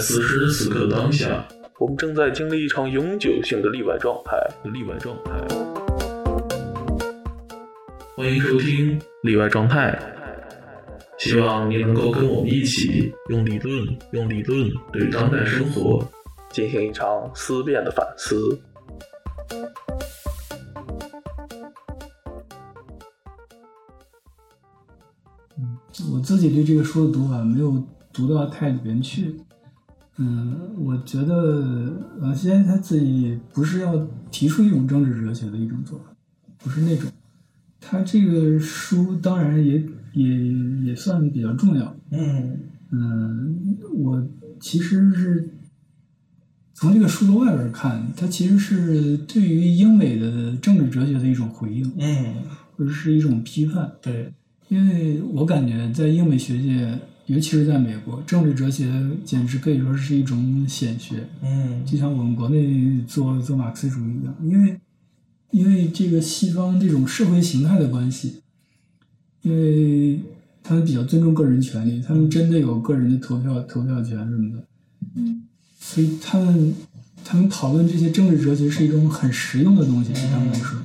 在此时此刻当下，我们正在经历一场永久性的例外状态。例外状态。欢迎收听《例外状态》，希望你能够跟我们一起用理论，用理论对当代生活进行一场思辨的反思。嗯，我自己对这个书的读法没有读到太里边去。嗯，我觉得呃，现在他自己不是要提出一种政治哲学的一种做法，不是那种。他这个书当然也也也算比较重要。嗯嗯，我其实是从这个书的外边看，它其实是对于英美的政治哲学的一种回应，嗯，或者是一种批判。对，因为我感觉在英美学界，尤其是在美国，政治哲学简直可以说是一种显学，嗯就像我们国内做做马克思主义一样。因为因为这个西方这种社会形态的关系，因为他们比较尊重个人权利，他们真的有个人的投票投票权什么的，嗯所以他们他们讨论这些政治哲学是一种很实用的东西，对他们来说。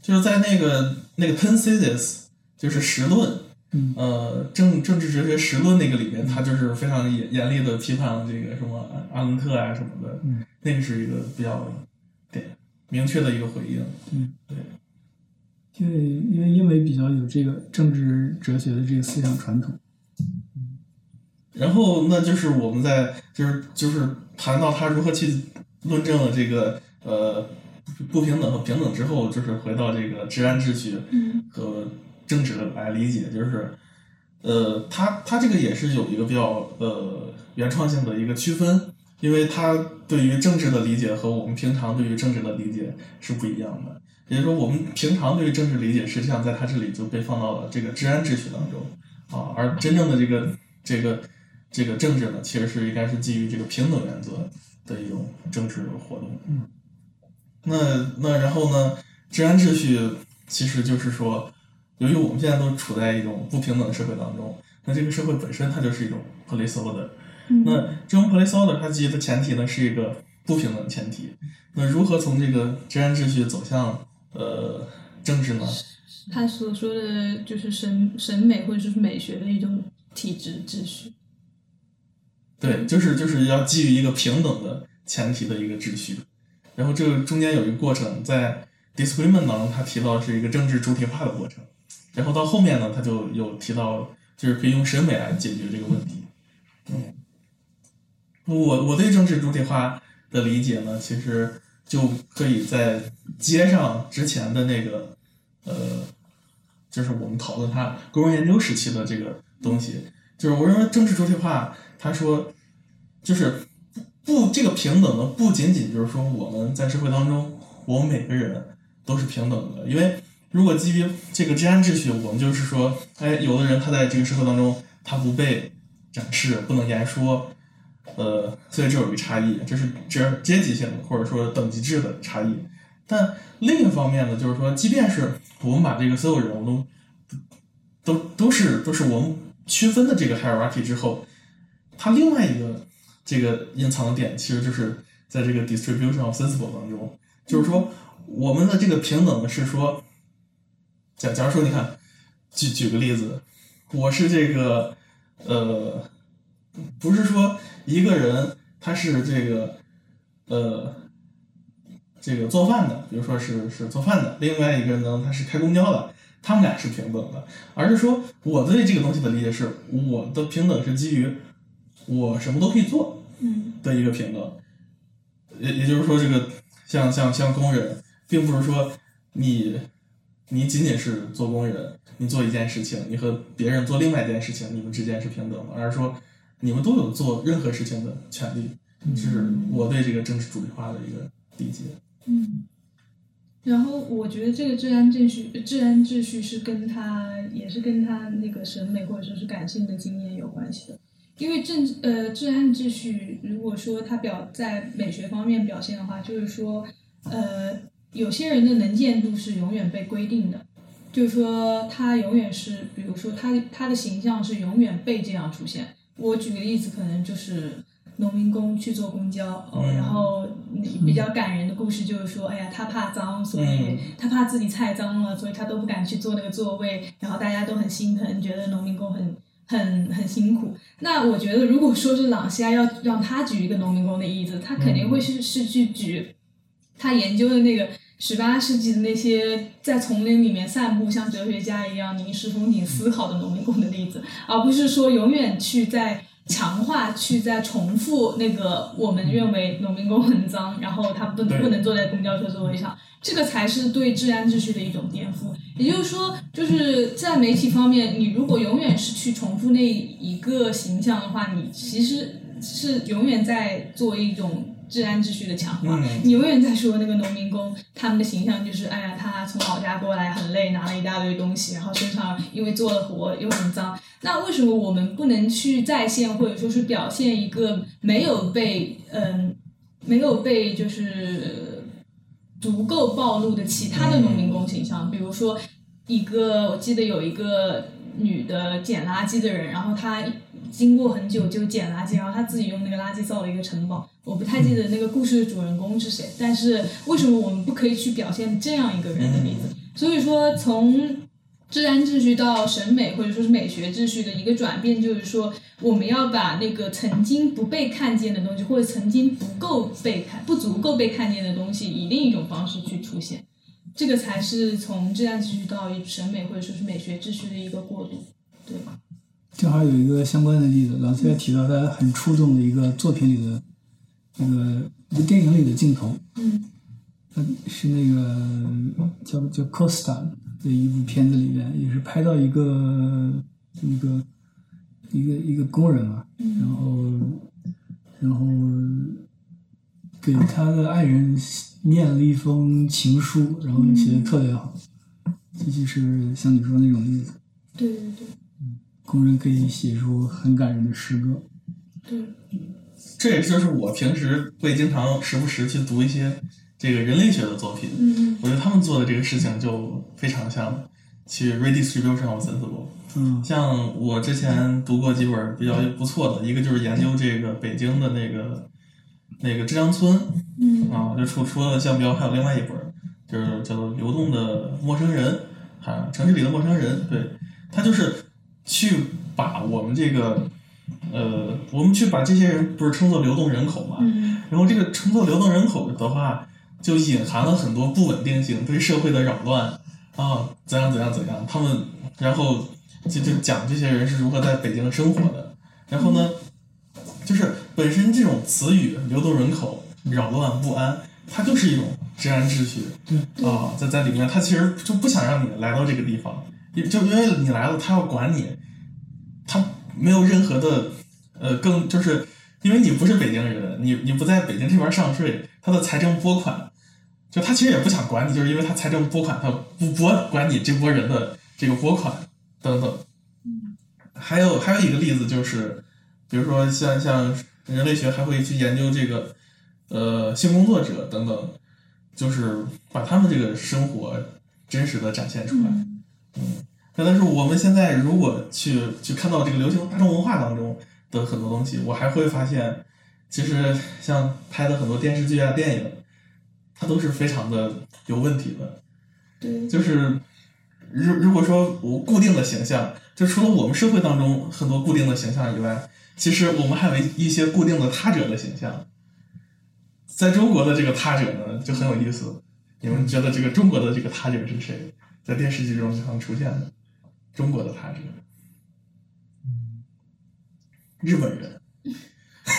就是在那个那个 Penthesis，就是实论，嗯。呃，政政治哲学实论那个里面，他就是非常严严厉的批判了这个什么阿伦特啊什么的，嗯那个是一个比较对明确的一个回应，嗯，对，因为因为因为比较有这个政治哲学的这个思想传统。然后那就是我们在就是就是谈到他如何去论证了这个呃不平等和平等之后，就是回到这个治安秩序嗯和政治来理解，就是呃他他这个也是有一个比较呃原创性的一个区分，因为他对于政治的理解和我们平常对于政治的理解是不一样的。也就是说，我们平常对于政治理解，实际上在他这里就被放到了这个治安秩序当中啊，而真正的这个这个这个政治呢，其实是应该是基于这个平等原则的一种政治活动。嗯，那那然后呢，治安秩序其实就是说，由于我们现在都处在一种不平等的社会当中，那这个社会本身它就是一种 police order。嗯那这种 police order 它基于的前提呢是一个不平等的前提。那如何从这个治安秩序走向呃政治呢？他所说的就是审审美或者是美学的一种体制秩序。对，就是就是要基于一个平等的前提的一个秩序。然后这个中间有一个过程，在 disagreement 当中，他提到是一个政治主体化的过程。然后到后面呢，他就有提到，就是可以用审美来解决这个问题。嗯，我我对政治主体化的理解呢，其实就可以在接上之前的那个，呃，就是我们讨论它工人研究时期的这个东西。就是我认为政治主体化，他说就是不这个平等呢不仅仅就是说我们在社会当中，我们每个人都是平等的，因为如果基于这个治安秩序，我们就是说，哎，有的人他在这个社会当中他不被展示，不能言说，呃，所以这有一个差异，这是阶阶级性的或者说等级制的差异。但另一方面呢，就是说，即便是我们把这个所有人我们都都都是都是我们区分的这个 hierarchy 之后，它另外一个这个隐藏的点，其实就是在这个 distribution of sensible 当中，就是说我们的这个平等呢是说，假假如说你看，举举个例子，我是这个呃，不是说一个人他是这个呃这个做饭的，比如说是是做饭的，另外一个人呢他是开公交的，他们俩是平等的，而是说我对这个东西的理解是，我的平等是基于我什么都可以做嗯。的一个平等，也也就是说，这个像像像工人，并不是说你你仅仅是做工人，你做一件事情，你和别人做另外一件事情，你们之间是平等的，而是说你们都有做任何事情的权利。这是我对这个政治主体化的一个理解。嗯。然后我觉得这个治安秩序，治安秩序是跟他也是跟他那个审美或者说是感性的经验有关系的。因为政呃治安秩序，如果说它表在美学方面表现的话，就是说呃有些人的能见度是永远被规定的，就是说他永远是，比如说他他的形象是永远被这样出现，我举个例子，可能就是农民工去坐公交，然后比较感人的故事就是说，哎呀，他怕脏，所以嗯他怕自己菜脏了，所以他都不敢去坐那个座位，然后大家都很心疼，觉得农民工很。很很辛苦。那我觉得，如果说是朗西亚要让他举一个农民工的例子，他肯定会是、是去举他研究的那个十八世纪的那些在丛林里面散步，像哲学家一样凝视风景、思考的农民工的例子，而不是说永远去在强化、去在重复那个我们认为农民工很脏，然后他不对不能坐在公交车座位上，这个才是对治安秩序的一种颠覆。也就是说，就是在媒体方面，你如果永远是去重复那一个形象的话，你其实是永远在做一种治安秩序的强化。嗯你永远在说那个农民工，他们的形象就是，哎呀，他从老家过来很累，拿了一大堆东西，然后身上因为做了活又很脏。那为什么我们不能去再现或者说是表现一个没有被嗯没有被就是足够暴露的其他的农民工形象？比如说一个，我记得有一个女的捡垃圾的人，然后她经过很久就捡垃圾，然后她自己用那个垃圾造了一个城堡。我不太记得那个故事的主人公是谁，但是为什么我们不可以去表现这样一个人的例子？所以说，从治安秩序到审美或者说是美学秩序的一个转变，就是说我们要把那个曾经不被看见的东西，或者曾经不够被看、不足够被看见的东西，以另一种方式去出现。这个才是从质量秩序到审美或者说是美学秩序的一个过渡，对吧？正好有一个相关的例子，老师也提到他很触动的一个作品里的那个一个电影里的镜头，嗯呃，是那个叫叫 Costa 的一部片子里面，也是拍到一个一个一个一个工人嘛，然嗯后然后给他的爱人念了一封情书，然后写的特别好，这就是像你说的那种例子，对对对。嗯工人可以写出很感人的诗歌。对，这也就是我平时会经常时不时去读一些这个人类学的作品，嗯我觉得他们做的这个事情就非常像去 redistribution of sensible。嗯。像我之前读过几本比较不错的，一个就是研究这个北京的那个那个浙江村嗯啊，就除除了项彪，还有另外一本，就是叫做《流动的陌生人》啊，城市里的陌生人。对，他就是去把我们这个呃，我们去把这些人不是称作流动人口嘛，嗯然后这个称作流动人口的话，就隐含了很多不稳定性，对社会的扰乱啊，怎样怎样怎样。他们然后就就讲这些人是如何在北京生活的。然后呢，就是本身这种词语“流动人口”、扰乱不安，它就是一种治安秩序啊，在在里面，他其实就不想让你来到这个地方，因就因为你来了，他要管你，他没有任何的呃更就是。因为你不是北京人，你你不在北京这边上税，他的财政拨款，就他其实也不想管你，就是因为他财政拨款，他不拨管你这波人的这个拨款等等。还有还有一个例子就是，比如说像像人类学还会去研究这个呃性工作者等等，就是把他们这个生活真实的展现出来。嗯但是我们现在如果去去看到这个流行大众文化当中的很多东西，我还会发现，其实像拍的很多电视剧啊、电影，它都是非常的有问题的。对，就是如如果说我固定的形象，就除了我们社会当中很多固定的形象以外，其实我们还有一些固定的他者的形象。在中国的这个他者呢，就很有意思。你们觉得这个中国的这个他者是谁？在电视剧中经常出现的中国的他者，日本人。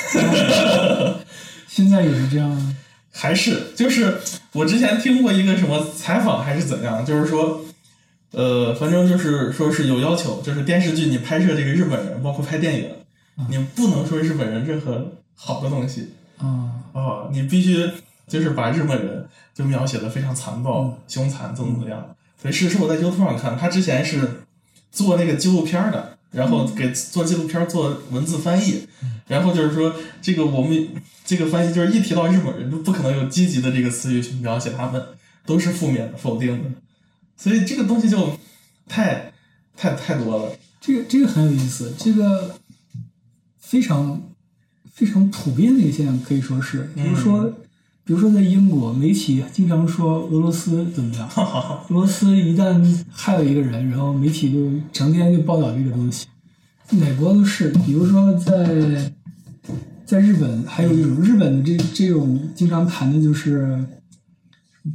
现在也是这样啊。还是就是我之前听过一个什么采访还是怎样，就是说，呃，反正就是说是有要求，就是电视剧你拍摄这个日本人，包括拍电影，你不能说日本人任何好的东西啊，啊，你必须就是把日本人就描写的非常残暴、凶残，怎么怎么样。所以是是我在 YouTube 上看，他之前是做那个纪录片儿的，然后给做纪录片儿做文字翻译，然后就是说这个我们这个翻译就是一提到日本人，就不可能有积极的这个词语去描写他们，都是负面的、否定的，所以这个东西就太太太多了。这个这个很有意思。这个非常非常普遍的一个现象，可以说是，比如说，比如说在英国，媒体经常说俄罗斯怎么样，俄罗斯一旦害了一个人，然后媒体就成天就报道这个东西，美国都是，比如说在在日本，还有一种日本的这这种经常谈的就是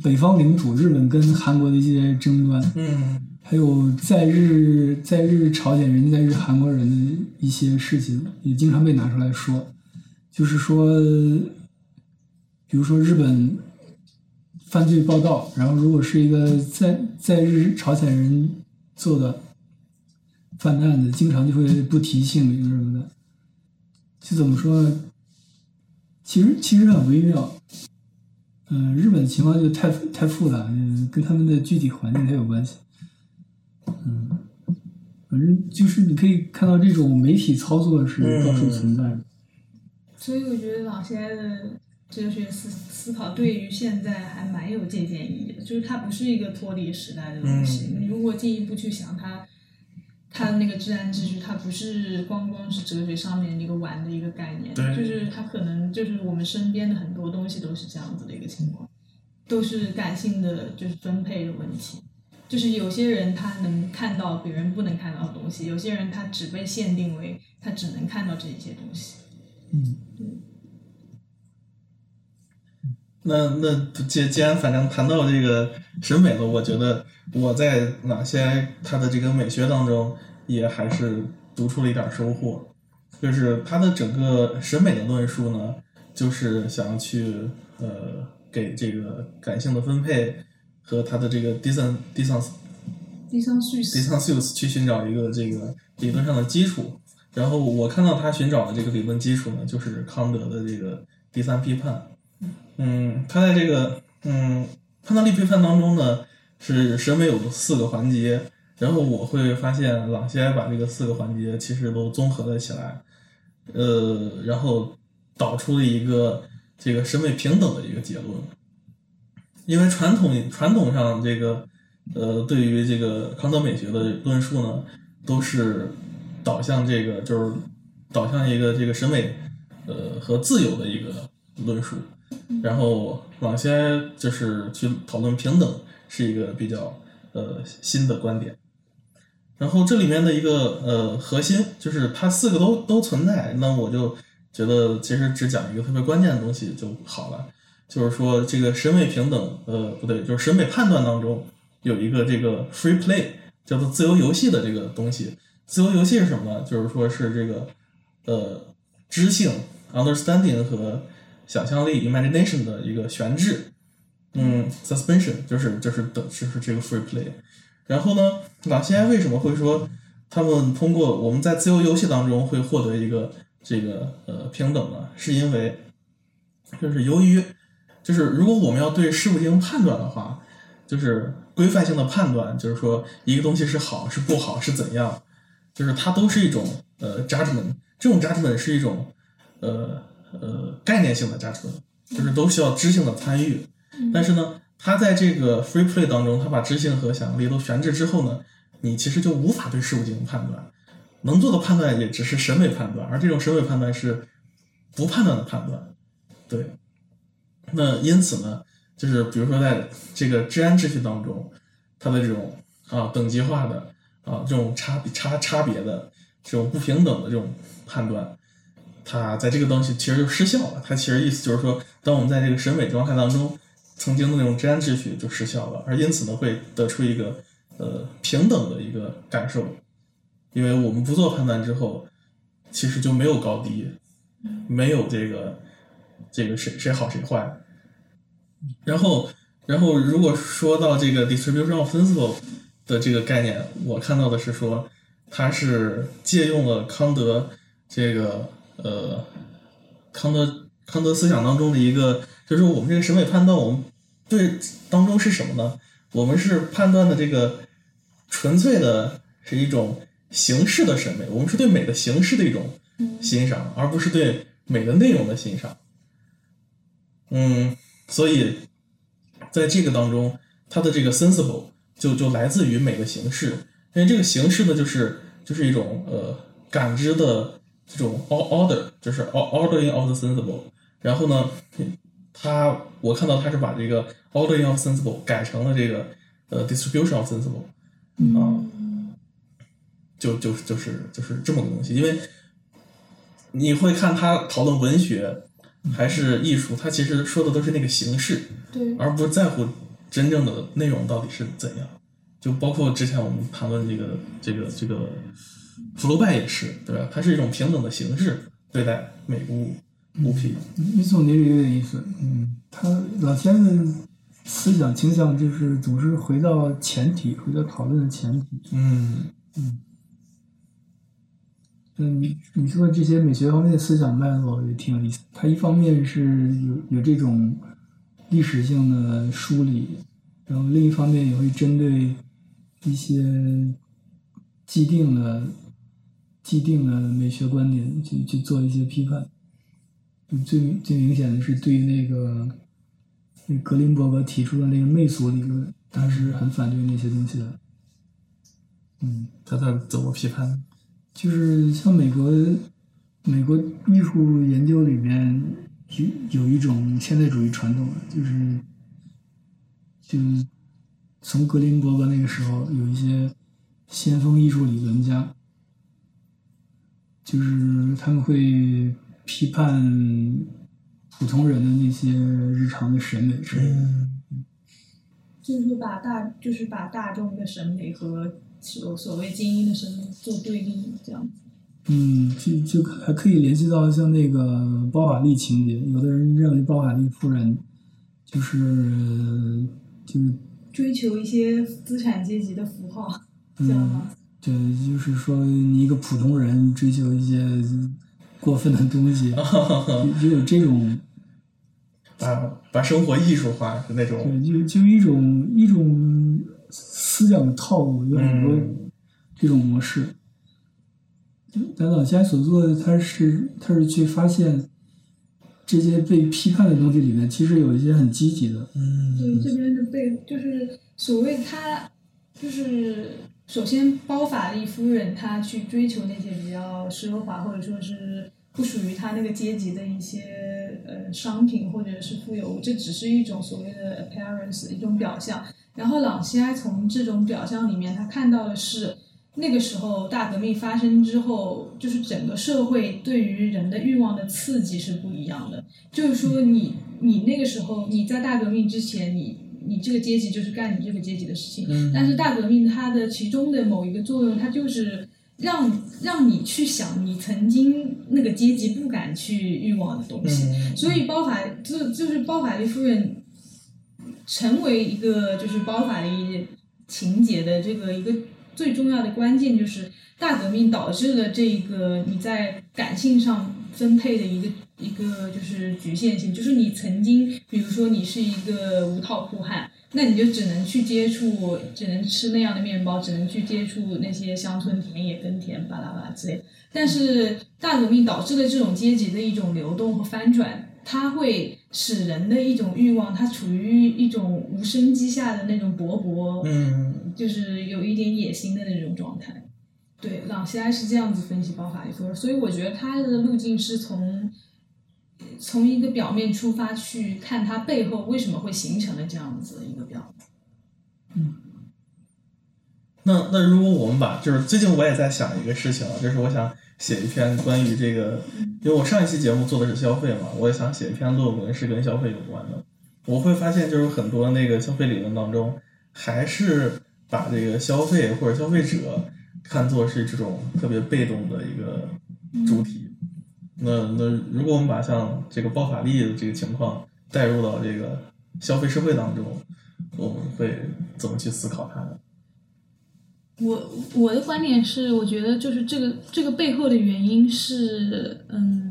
北方领土，日本跟韩国的一些争端，嗯还有在日在日朝鲜人、在日韩国人的一些事情，也经常被拿出来说，就是说，比如说日本犯罪报道，然后如果是一个在在日朝鲜人做的犯案子，经常就会不提姓名什么的，就怎么说？其实其实很微妙。嗯、日本情况就太太复杂，跟他们的具体环境它有关系。嗯，反正就是你可以看到这种媒体操作是到处存在的。所以我觉得老谢的哲学思思考对于现在还蛮有借鉴意义的，就是它不是一个脱离时代的东西。你如果进一步去想它，它那个治安秩序，它不是光光是哲学上面一个玩的一个概念，对就是它可能就是我们身边的很多东西都是这样子的一个情况，都是感性的就是分配的问题。就是有些人他能看到别人不能看到的东西，有些人他只被限定为他只能看到这一些东西。嗯，那那既既然反正谈到这个审美了，我觉得我在哪些他的这个美学当中，也还是读出了一点收获。就是他的整个审美的论述呢，就是想要去呃给这个感性的分配和他的这个三叙事 Distantius 去寻找一个这个理论上的基础，然后我看到他寻找的这个理论基础呢，就是康德的这个第三批判。嗯，他在这个嗯判断力批判当中呢，是审美有四个环节，然后我会发现朗西埃把这个四个环节其实都综合了起来，呃，然后导出了一个这个审美平等的一个结论。因为传统传统上这个呃，对于这个康德美学的论述呢，都是导向这个就是导向一个这个审美呃和自由的一个论述，然后往西埃就是去讨论平等是一个比较呃新的观点。然后这里面的一个呃核心就是它四个都都存在，那我就觉得其实只讲一个特别关键的东西就好了，就是说这个审美平等，呃不对，就是审美判断当中有一个这个 free play 叫做自由游戏的这个东西。自由游戏是什么呢？就是说是这个呃知性 understanding 和想象力 imagination 的一个悬置，嗯，suspension 就是就是等就是这个 free play。然后呢，朗西埃为什么会说他们通过我们在自由游戏当中会获得一个这个呃平等呢？是因为就是由于就是如果我们要对事物进行判断的话，就是规范性的判断，就是说一个东西是好是不好是怎样，就是它都是一种呃 judgment，这种 judgment 是一种呃呃概念性的 judgment，就是都需要知性的参与。但是呢，它在这个 free play 当中，它把知性和想象力都悬置之后呢，你其实就无法对事物进行判断，能做的判断也只是审美判断，而这种审美判断是不判断的判断。对，那因此呢，就是比如说在这个治安秩序当中，它的这种啊等级化的啊这种差差差别的这种不平等的这种判断，它在这个东西其实就失效了。它其实意思就是说，当我们在这个审美状态当中，曾经的那种治安秩序就失效了，而因此呢，会得出一个呃平等的一个感受，因为我们不做判断之后，其实就没有高低，没有这个这个谁谁好谁坏。然后，然后如果说到这个 distribution of principle 的这个概念，我看到的是说，它是借用了康德这个呃康德康德思想当中的一个，就是我们这个审美判断，我们对当中是什么呢？我们是判断的这个纯粹的是一种形式的审美，我们是对美的形式的一种欣赏，而不是对美的内容的欣赏。嗯，所以在这个当中，它的这个 sensible 就就来自于美的形式，因为这个形式呢，就是就是一种呃感知的这种 order，就是 ordering of the sensible。然后呢，他我看到他是把这个 ordering of sensible 改成了这个呃 distribution of sensible 啊，就就就是就是这么个东西。因为你会看他讨论文学还是艺术，他其实说的都是那个形式，对，而不在乎真正的内容到底是怎样。就包括之前我们谈论这个这个这个福楼拜也是，对吧？它是一种平等的形式对待每物物品。你总结的有点意思，嗯，他老先生的思想倾向就是总是回到前提，回到讨论的前提。嗯嗯，你你说这些美学方面的思想脉络也挺有意思。它一方面是有有这种历史性的梳理，然后另一方面也会针对一些既定的既定的美学观点去去做一些批判。最最明显的是对于那个那格林伯格提出的那个媚俗理论，他是很反对那些东西的。嗯。他在怎么批判？就是像美国美国艺术研究里面有有一种现代主义传统，就是就是从格林伯格那个时候有一些先锋艺术理论家，就是他们会批判普通人的那些日常的审美之类的。就是说把大就是把大众的审美和所所谓精英的审美做对立，这样子。嗯，就就还可以联系到像那个包法利情节，有的人认为包法利夫人就是就是追求一些资产阶级的符号，这样吗？对，就是说你一个普通人追求一些过分的东西，就就有这种把把生活艺术化的那种对，就就一种一种思想的套路，有很多嗯这种模式。但老先所做的，他是他是去发现这些被批判的东西里面，其实有一些很积极的。嗯对这边的被就是所谓他就是首先包法利夫人她去追求那些比较奢华或者说是不属于他那个阶级的一些呃商品或者是富有物，这只是一种所谓的 appearance 一种表象。然后朗西埃从这种表象里面，他看到的是。那个时候，大革命发生之后，就是整个社会对于人的欲望的刺激是不一样的。就是说你，你那个时候你在大革命之前，你你这个阶级就是干你这个阶级的事情。嗯但是大革命它的其中的某一个作用，它就是让让你去想你曾经那个阶级不敢去欲望的东西。嗯所以包法就就是包法利夫人成为一个就是包法利情节的这个一个最重要的关键，就是大革命导致了这个你在感性上分配的一个一个就是局限性，就是你曾经比如说你是一个无套裤汉。那你就只能去接触，只能吃那样的面包，只能去接触那些乡村田野耕田巴拉巴拉之类。但是大革命导致的这种阶级的一种流动和翻转，它会使人的一种欲望，它处于一种无生机下的那种勃勃，嗯就是有一点野心的那种状态。对，朗西埃是这样子分析包法利夫人，所以我觉得他的路径是从从一个表面出发去看它背后为什么会形成了这样子的一个表嗯。那那如果我们把就是最近我也在想一个事情，就是我想写一篇关于这个，因为我上一期节目做的是消费嘛，我也想写一篇论文是跟消费有关的。我会发现就是很多那个消费理论当中，还是把这个消费或者消费者看作是这种特别被动的一个主体。那那如果我们把像这个爆发力的这个情况带入到这个消费社会当中，我们会怎么去思考它呢？我我的观点是，我觉得就是这个这个背后的原因是，嗯，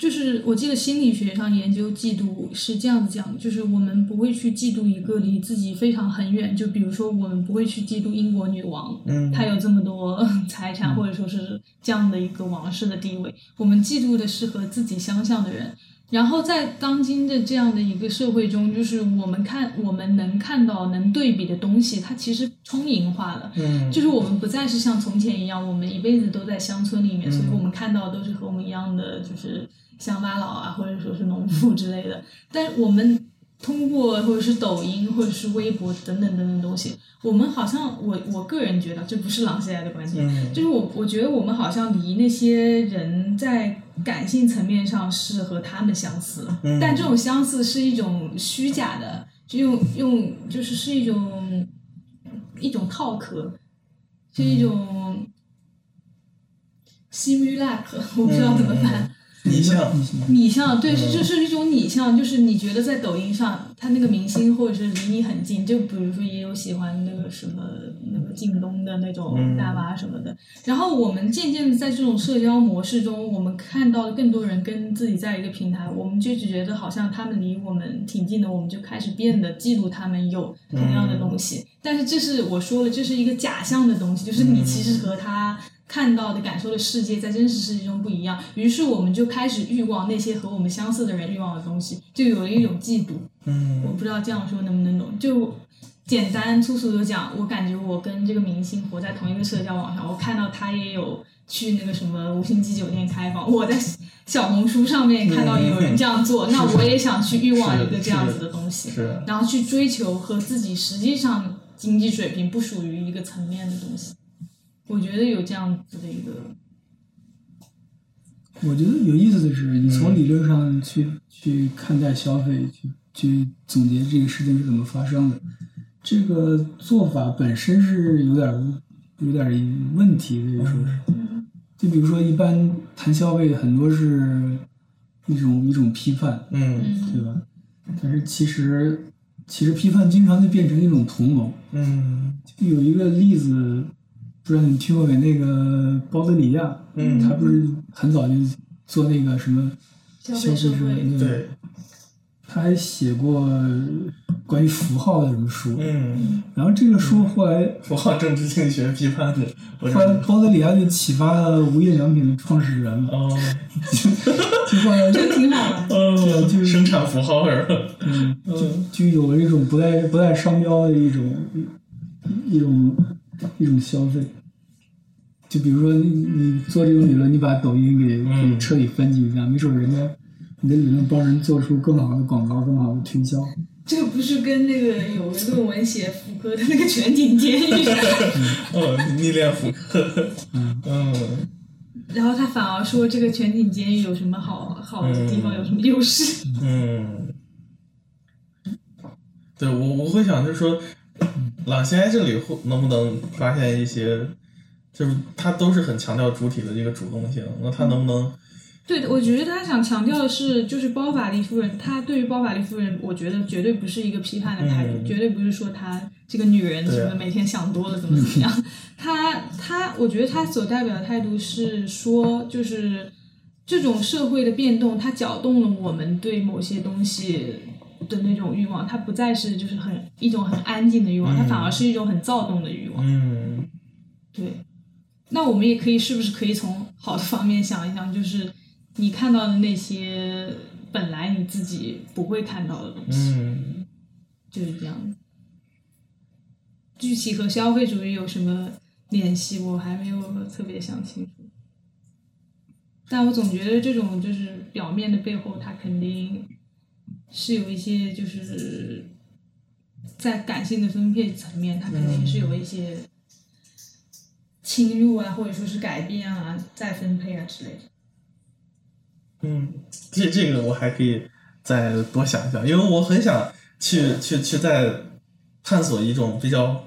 就是我记得心理学上研究嫉妒是这样子讲的，就是我们不会去嫉妒一个离自己非常很远，就比如说我们不会去嫉妒英国女王，嗯，她有这么多 财产，或者说是这样的一个王室的地位，我们嫉妒的是和自己相像的人。然后在当今的这样的一个社会中，就是我们看我们能看到能对比的东西，它其实充盈化了。嗯，就是我们不再是像从前一样，我们一辈子都在乡村里面，嗯所以我们看到都是和我们一样的，就是乡巴佬啊，或者说是农妇之类的。但是我们通过或者是抖音或者是微博等等等等东西，我们好像我我个人觉得，这不是朗西来的观点，嗯就是我我觉得我们好像离那些人在感性层面上是和他们相似，嗯但这种相似是一种虚假的，就用用就是是一种一种套壳，是一种 simulac，我不知道怎么翻。拟像，拟像，对，就是一种拟像，就是你觉得在抖音上，他那个明星或者是离你很近，就比如说也有喜欢那个什么那个靳东的那种嗯大巴什么的。然后我们渐渐的在这种社交模式中，我们看到了更多人跟自己在一个平台，我们就只觉得好像他们离我们挺近的，我们就开始变得嫉妒他们有同样的东西。但是这是我说了，这是一个假象的东西，就是你其实和他。看到的、感受的世界在真实世界中不一样，于是我们就开始欲望那些和我们相似的人欲望的东西，就有了一种嫉妒。嗯我嗯不知道这样说能不能懂？就简单粗俗的讲，我感觉我跟这个明星活在同一个社交网上，我看到他也有去那个什么五星级酒店开房，我在小红书上面看到有人这样做，那我也想去欲望一个这样子的东西，是，然后去追求和自己实际上经济水平不属于一个层面的东西。我觉得有这样子的一个，我觉得有意思的是，你从理论上去、去看待消费，去去总结这个事情是怎么发生的，这个做法本身是有点儿有点儿问题的，说是。就比如说，一般谈消费，很多是一种一种批判，嗯对吧？但是其实其实批判经常就变成一种同谋。嗯有一个例子，不知道你听过没？那个包德里亚，嗯他不是很早就做那个什么消消费者，费社会对对，他还写过关于符号的什么书。嗯，然后这个书后来，符号政治经济学批判的，我后来包德里亚就启发了无印良品的创始人嘛，哦 就后来 这个挺好玩。哦，就是生产符号是吧？嗯，就就有了一种不带不带商标的一种一一种一种消费。就比如说你你做这种理论，你把抖音给彻底分级一下，没准人家你的理论帮人做出更好的广告、更好的推销。这个不是跟那个有个论文写福柯的那个全景监狱，哦，逆恋福柯，嗯。然后他反而说这个全景监狱有什么好好的地方，嗯有什么优势？嗯，对我我会想就是说，朗西埃这里会能不能发现一些，就是他都是很强调主体的这个主动性，那他能不能对，我觉得他想强调的是，就是包法利夫人，他对于包法利夫人，我觉得绝对不是一个批判的态度，嗯。绝对不是说她这个女人什么每天想多了怎么怎么样。他他，我觉得他所代表的态度是说，就是这种社会的变动，它搅动了我们对某些东西的那种欲望，它不再是就是很一种很安静的欲望，它嗯。反而是一种很躁动的欲望。嗯。对，那我们也可以是不是可以从好的方面想一想，就是你看到的那些本来你自己不会看到的东西，嗯就是这样的。具体和消费主义有什么联系，我还没有特别想清楚。但我总觉得这种就是表面的背后，它肯定是有一些就是在感性的分配层面，它肯定是有一些侵入啊，或者说是改变啊、再分配啊之类的。嗯，这这个我还可以再多想一想，因为我很想去去去再探索一种比较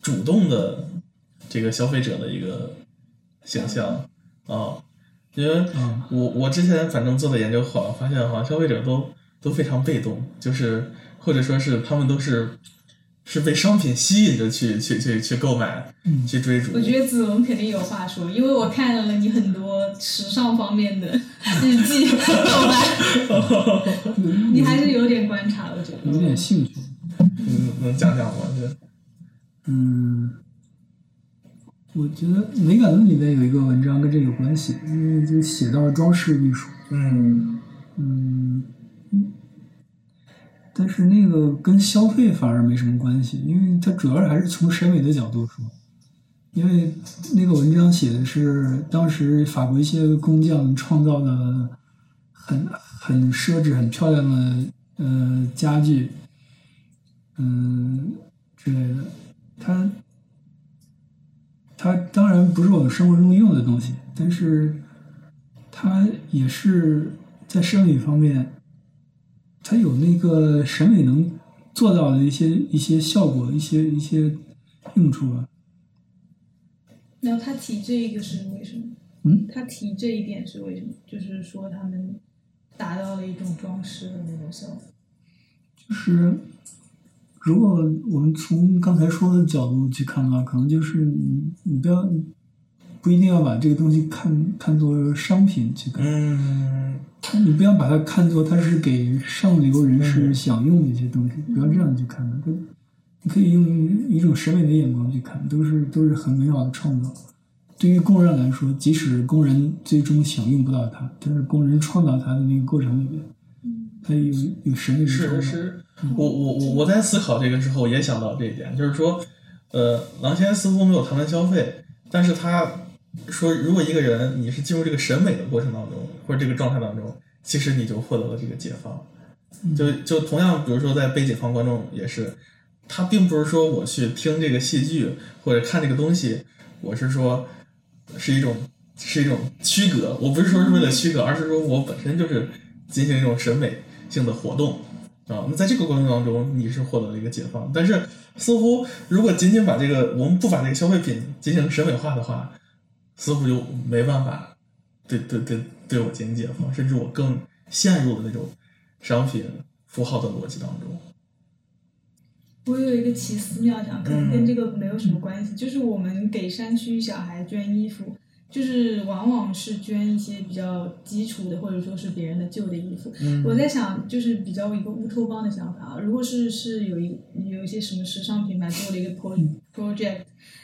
主动的这个消费者的一个形象。啊，因为嗯我我之前反正做的研究好像发现，好像消费者都都非常被动，就是或者说是他们都是是被商品吸引着去去去去购买、嗯去追逐。我觉得子龙肯定有话说，因为我看了你很多时尚方面的 日记、你还是有点观察，我觉得。有点兴趣。能，能讲讲吗？这嗯，我觉得《美感论》里面有一个文章跟这有关系，因为就写到了装饰艺术。嗯嗯，嗯但是那个跟消费反而没什么关系，因为它主要还是从审美的角度说。因为那个文章写的是当时法国一些工匠创造的很很奢侈、很漂亮的呃家具，嗯之类的。它它当然不是我们生活中用的东西，但是它也是在审美方面，它有那个审美能做到的一些一些效果、一些一些用处啊。然后他提这一个是为什么？嗯，他提这一点是为什么？就是说他们达到了一种装饰的那种效果。就是如果我们从刚才说的角度去看的话，可能就是你你不要不一定要把这个东西看看作商品去看，嗯你不要把它看作它是给上流人士享用的一些东西，不要这样去看它。它你可以用一种审美的眼光去看，都是都是很美好的创造。对于工人来说，即使工人最终享用不到它，但是工人创造它的那个过程里面，它有有审美的是创造。是，我我我我在思考这个时候也想到这一点，就是说，呃，郎先似乎没有谈论消费，但是他说，如果一个人你是进入这个审美的过程当中，或者这个状态当中，其实你就获得了这个解放。就就同样，比如说在被解放观众也是，他并不是说我去听这个戏剧或者看这个东西，我是说是一种是一种区隔，我不是说是为了区隔，而是说我本身就是进行一种审美性的活动啊。那在这个过程当中，你是获得了一个解放，但是似乎如果仅仅把这个我们不把这个消费品进行审美化的话，似乎就没办法对对对对我进行解放，甚至我更陷入了那种商品符号的逻辑当中。我有一个奇思妙想，可能跟这个没有什么关系，就是我们给山区小孩捐衣服，就是往往是捐一些比较基础的，或者说是别人的旧的衣服。嗯我在想，就是比较一个乌托邦的想法啊。如果是是有一有一些什么时尚品牌做了一个 pro project，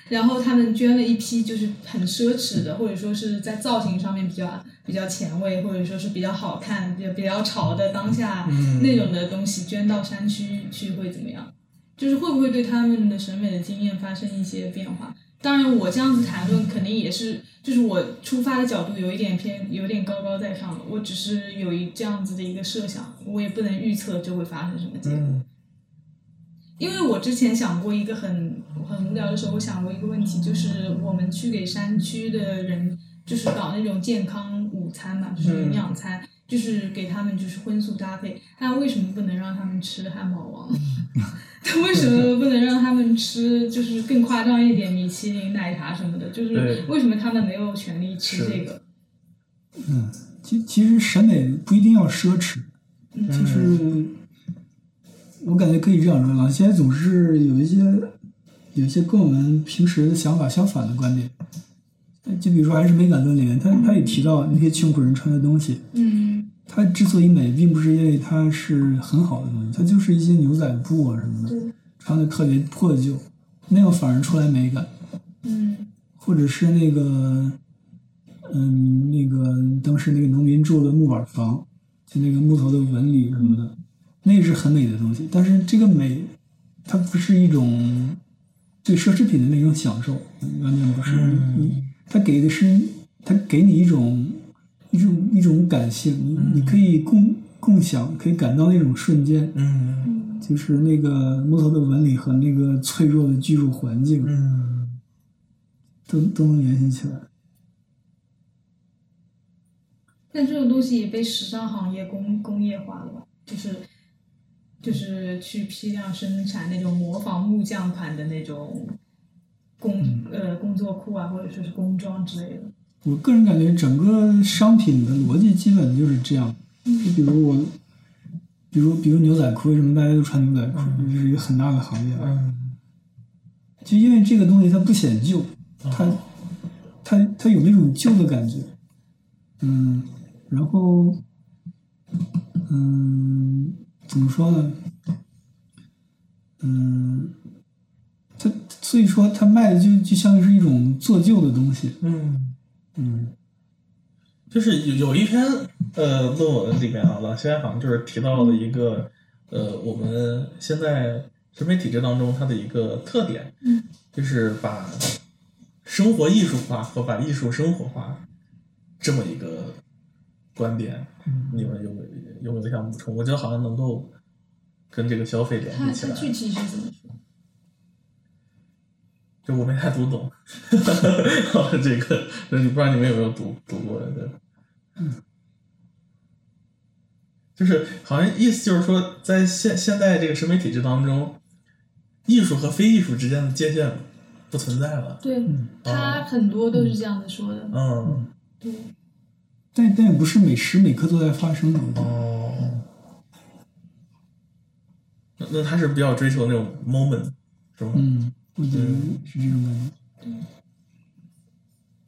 然后他们捐了一批就是很奢侈的，或者说是在造型上面比较比较前卫，或者说是比较好看、比较比较潮的当下嗯那种的东西捐到山区去会怎么样？就是会不会对他们的审美的经验发生一些变化？当然，我这样子谈论肯定也是，就是我出发的角度有一点偏，有点高高在上了。我只是有一这样子的一个设想，我也不能预测就会发生什么结果。嗯因为我之前想过一个很很无聊的时候，我想过一个问题，就是我们去给山区的人，就是搞那种健康午餐嘛，就是营养餐，就是给他们就是荤素搭配。那为什么不能让他们吃汉堡王？他为什么不能让他们吃就是更夸张一点米其林奶茶什么的？就是为什么他们没有权利吃这个？嗯，其其实审美不一定要奢侈，嗯就是我感觉可以这样说，老先总是有一些有一些跟我们平时的想法相反的观点。就比如说，还是美感论里面，他他也提到那些穷苦人穿的东西，嗯它之所以美，并不是因为它是很好的东西，它就是一些牛仔布啊什么的，穿的特别破旧，那样反而出来美感。嗯或者是那个，嗯，那个当时那个农民住的木板房，就那个木头的纹理什么的，那也是很美的东西。但是这个美，它不是一种对奢侈品的那种享受，完全不是。嗯你它给的是，它给你一种一种一种感性，你你可以共共享，可以感到那种瞬间，嗯嗯就是那个木头的纹理和那个脆弱的居住环境，嗯都都能联系起来。但这种东西也被时尚行业工工业化了吧？就是就是去批量生产那种模仿木匠款的那种工、呃工作裤啊，或者说是工装之类的。我个人感觉，整个商品的逻辑基本就是这样。就比如我，比如比如牛仔裤，为什么大家都穿牛仔裤？这是一个很大的行业。嗯就因为这个东西它不显旧，它它它有那种旧的感觉。嗯，然后嗯，怎么说呢？嗯，它所以说它卖的就就像是一种做旧的东西。嗯嗯，就是有有一篇呃论文里面啊，老西埃好像就是提到了一个呃我们现在审美体制当中它的一个特点，嗯，就是把生活艺术化和把艺术生活化这么一个观点，你们有没有有没有想补充？我觉得好像能够跟这个消费联它系起来。它具体是怎么说？就我没太读懂，这个，就是不知道你们有没有读读过这个，就是好像意思就是说，在现现在这个审美体制当中，艺术和非艺术之间的界限不存在了。对，他很多都是这样子说的。嗯，对，但但也不是每时每刻都在发生的。哦，那那他是比较追求那种 moment，是吗？嗯，我觉得是这种感觉。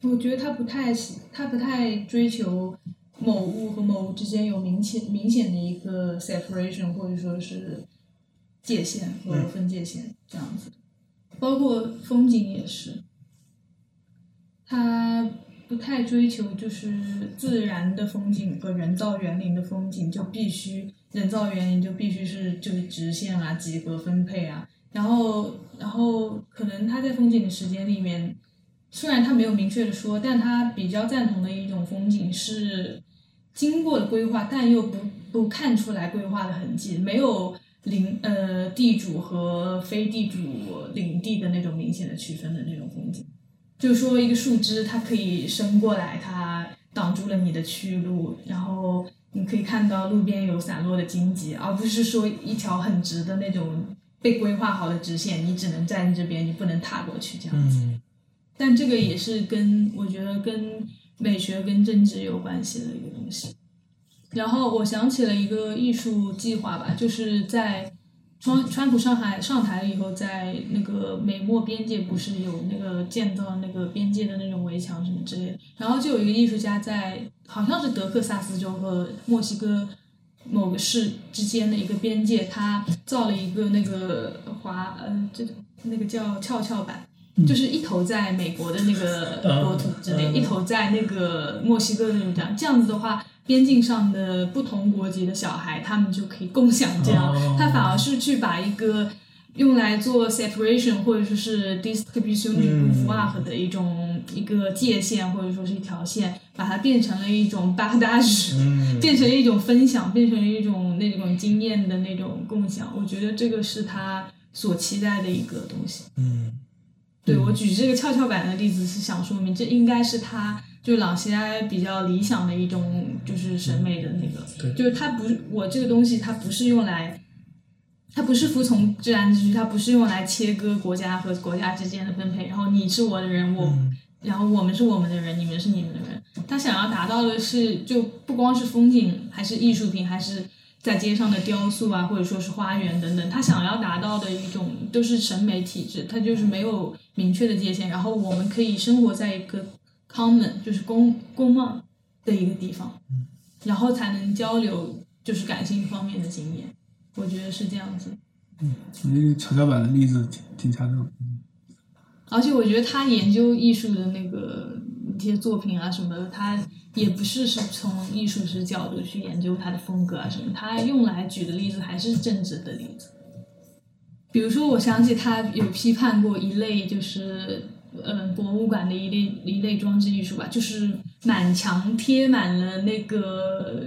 我觉得他不太喜，他不太追求某物和某物之间有明显明显的一个 separation，或者说是界限和分界线这样子。包括风景也是，他不太追求就是自然的风景和人造园林的风景就必须人造园林就必须是就是直线啊、几何分配啊，然后然后可能他在风景的时间里面。虽然他没有明确的说，但他比较赞同的一种风景是经过了规划，但又不不看出来规划的痕迹，没有领呃地主和非地主领地的那种明显的区分的那种风景。就是说，一个树枝它可以伸过来，它挡住了你的去路，然后你可以看到路边有散落的荆棘，而不是说一条很直的那种被规划好的直线，你只能站这边，你不能踏过去这样子。嗯但这个也是跟我觉得跟美学跟政治有关系的一个东西。然后我想起了一个艺术计划吧，就是在川川普上海上台了以后，在那个美墨边界不是有那个建造那个边界的那种围墙什么之类的，然后就有一个艺术家在好像是德克萨斯州和墨西哥某个市之间的一个边界，他造了一个那个滑呃这那个叫跷跷板。就是一头在美国的那个国土之内，嗯一头在那个墨西哥的那种这样，这样子的话，边境上的不同国籍的小孩，他们就可以共享这样。哦他反而是去把一个用来做 separation 或者说是 distribution 嗯 of work 的一种、一个界限，或者说是一条线，把它变成了一种 badage，、嗯变成了一种分享，变成了一种那种经验的那种共享。我觉得这个是他所期待的一个东西。嗯对我举这个跷跷板的例子是想说明，这应该是他就朗西埃比较理想的一种就是审美的那个，对就是他不我这个东西，它不是用来，它不是服从自然秩序，它不是用来切割国家和国家之间的分配，然后你是我的人，我。然后我们是我们的人，你们是你们的人。他想要达到的是，就不光是风景，还是艺术品，还是在街上的雕塑啊，或者说是花园等等。他想要达到的一种都是审美体制，他就是没有明确的界限。然后我们可以生活在一个 common，就是公公望的一个地方，然后才能交流就是感性方面的经验。我觉得是这样子。我觉得这个跷跷板的例子挺挺恰当。而且我觉得他研究艺术的那个一些作品啊什么的，他也不是是从艺术史角度去研究他的风格啊什么，他用来举的例子还是政治的例子。比如说，我想起他有批判过一类，就是呃博物馆的一类一类装置艺术吧，就是满墙贴满了那个呃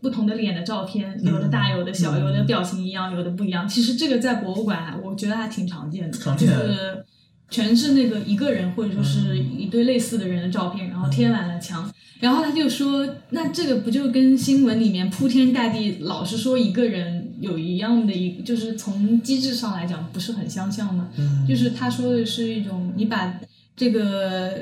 不同的脸的照片，有的大，有的小，有的表情一样，有的不一样。其实这个在博物馆还，我觉得还挺常见的，就常见是全是那个一个人或者说是一堆类似的人的照片，然后贴满了墙。然后他就说，那这个不就跟新闻里面铺天盖地老是说一个人有一样的一，就是从机制上来讲不是很相像吗？嗯就是他说的是一种，你把这个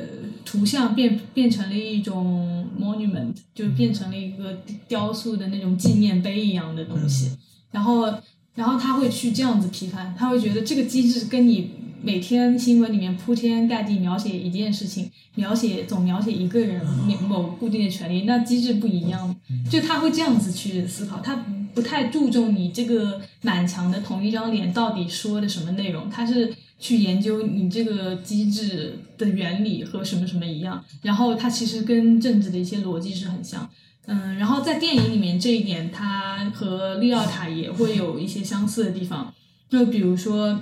图像变变成了一种 monument，就变成了一个雕塑的那种纪念碑一样的东西。然后，然后他会去这样子批判，他会觉得这个机制跟你每天新闻里面铺天盖地描写一件事情，描写总描写一个人某固定的权利，那机制不一样。就他会这样子去思考，他不太注重你这个满墙的同一张脸到底说的什么内容，他是去研究你这个机制的原理和什么什么一样，然后它其实跟政治的一些逻辑是很像。嗯，然后在电影里面这一点，它和利奥塔也会有一些相似的地方，就比如说。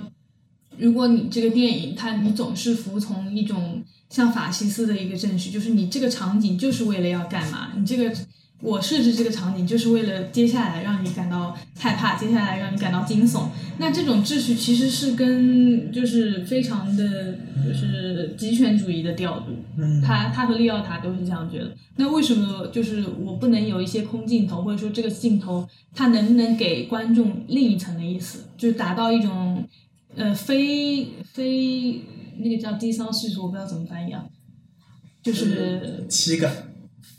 如果你这个电影，它你总是服从一种像法西斯的一个秩序，就是你这个场景就是为了要干嘛？你这个我设置这个场景就是为了接下来让你感到害怕，接下来让你感到惊悚。那这种秩序其实是跟就是非常的就是极权主义的调度。嗯他他和利奥塔都是这样觉得。那为什么就是我不能有一些空镜头，或者说这个镜头它能不能给观众另一层的意思，就是达到一种。呃，非非那个叫低骚系数，我不知道怎么翻译啊，就是七个，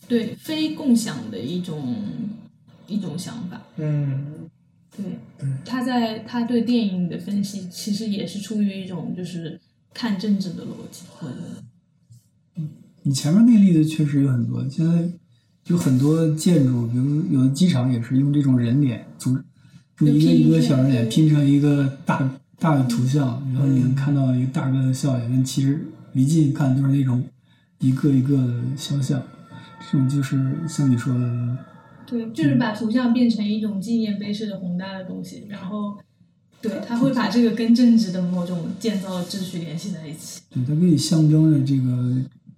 对非共享的一种一种想法。嗯对对，他在他对电影的分析，其实也是出于一种就是看政治的逻辑，或者你前面那例子确实有很多，现在有很多建筑，比如有的机场也是用这种人脸组，用一个一个小人脸拼成一个大大的图像，然后你能看到一个大个的笑脸，但其实离近看都是那种一个一个的肖像，这种就是像你说的，对，就是把图像变成一种纪念碑式的宏大的东西，然后对他会把这个跟政治的某种建造秩序联系在一起。对，它可以象征着这个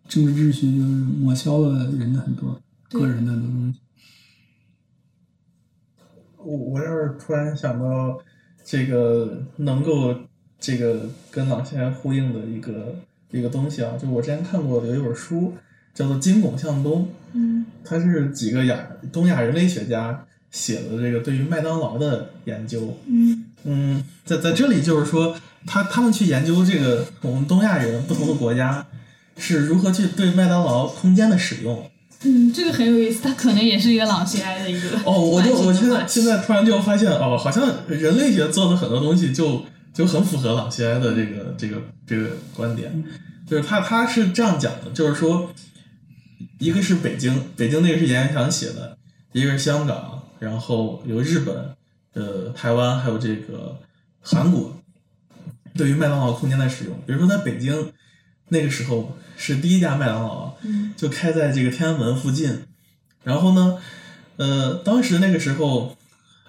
政治秩序，就是抹消了人的很多个人的很多东西。我我要是突然想到这个能够这个跟老先生呼应的一个一个东西啊，就我之前看过的有一本书叫做《金拱向东》，嗯它是几个亚东亚人类学家写的这个对于麦当劳的研究。嗯嗯，在在这里就是说，他他们去研究这个我们东亚人不同的国家是如何去对麦当劳空间的使用。嗯，这个很有意思，它可能也是一个朗西埃的一个哦，我就我现在现在突然就发现，哦，好像人类学做的很多东西就就很符合朗西埃的这个这个这个观点，就是他他是这样讲的，就是说，一个是北京，北京那个是严元祥写的，一个是香港，然后有日本，呃，台湾还有这个韩国，对于麦当劳空间的使用，比如说在北京那个时候是第一家麦当劳，嗯就开在这个天安门附近。然后呢，呃，当时那个时候，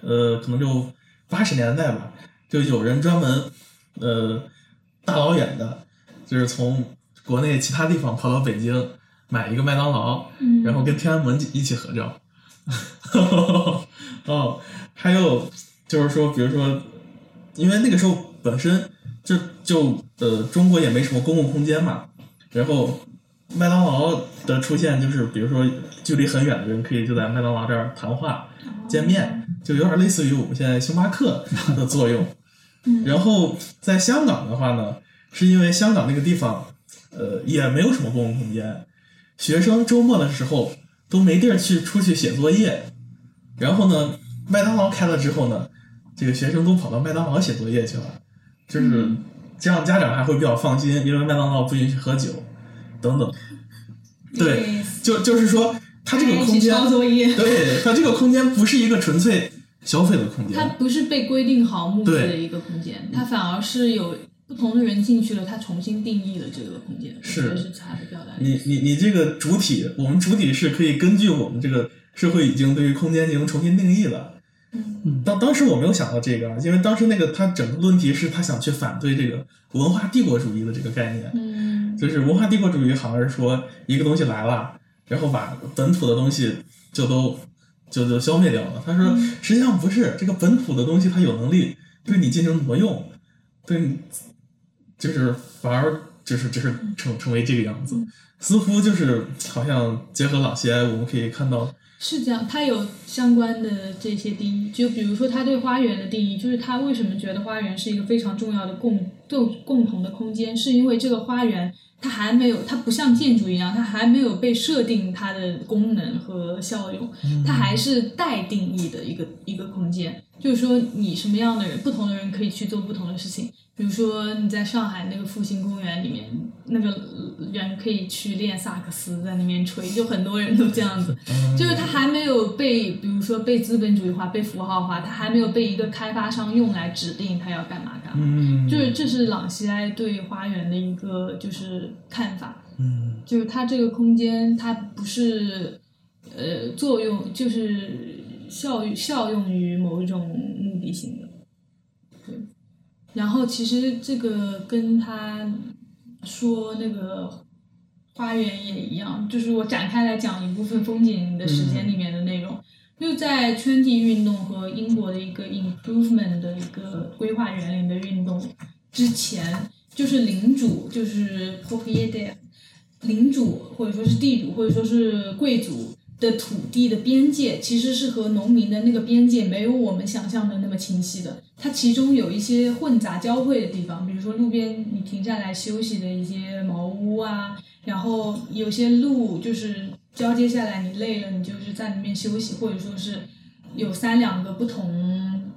呃，可能就八十年代吧，就有人专门，呃，大老远的，就是从国内其他地方跑到北京买一个麦当劳，嗯，然后跟天安门一起合照。哦，还有就是说，比如说，因为那个时候本身就就呃中国也没什么公共空间嘛，然后麦当劳的出现就是，比如说距离很远的人可以就在麦当劳这儿谈话、见面，就有点类似于我们现在星巴克的作用。嗯然后在香港的话呢，是因为香港那个地方，呃，也没有什么公共空间，学生周末的时候都没地儿去出去写作业，然后呢，麦当劳开了之后呢，这个学生都跑到麦当劳写作业去了，就是这样，家长还会比较放心，因为麦当劳不允许喝酒，等等。对，就就是说，它这个空间，对它这个空间不是一个纯粹消费的空间它间，不是被规定好目的的一个空间，它反而是有不同的人进去了，它重新定义了这个空间，是是它的表达。你你你这个主体，我们主体是可以根据我们这个社会已经对于空间进行重新定义了。嗯。当当时我没有想到这个，啊因为当时那个他整个论题是他想去反对这个文化帝国主义的这个概念，嗯。就是文化帝国主义好像是说一个东西来了，然后把本土的东西就都就就消灭掉了。他说嗯。实际上不是，这个本土的东西它有能力对你进行挪用，对你就是反而就是就是成成为这个样子，似乎就是好像结合老西埃，我们可以看到，是这样，他有相关的这些定义，就比如说他对花园的定义，就是他为什么觉得花园是一个非常重要的共共共同的空间，是因为这个花园它还没有，它不像建筑一样，它还没有被设定它的功能和效用，它还是待定义的一个一个空间。就是说，你什么样的人，不同的人可以去做不同的事情。比如说你在上海那个复兴公园里面，那个人可以去练萨克斯，在那边吹，就很多人都这样子。就是他还没有被，比如说被资本主义化、被符号化，他还没有被一个开发商用来指定他要干嘛干嘛。嗯，就是这是朗西埃对花园的一个就是看法，嗯就是它这个空间它不是呃作用，就是效效用于某一种目的性。然后其实这个跟他说那个花园也一样，就是我展开来讲一部分风景的时间里面的内容，就在圈地运动和英国的一个 improvement 的一个规划园林的运动之前，就是领主，就是 proprietaire，领主或者说是地主或者说是贵族的土地的边界，其实是和农民的那个边界没有我们想象的那么清晰的。它其中有一些混杂交汇的地方，比如说路边你停下来休息的一些茅屋啊，然后有些路就是交接下来，你累了，你就是在里面休息，或者说是有三两个不同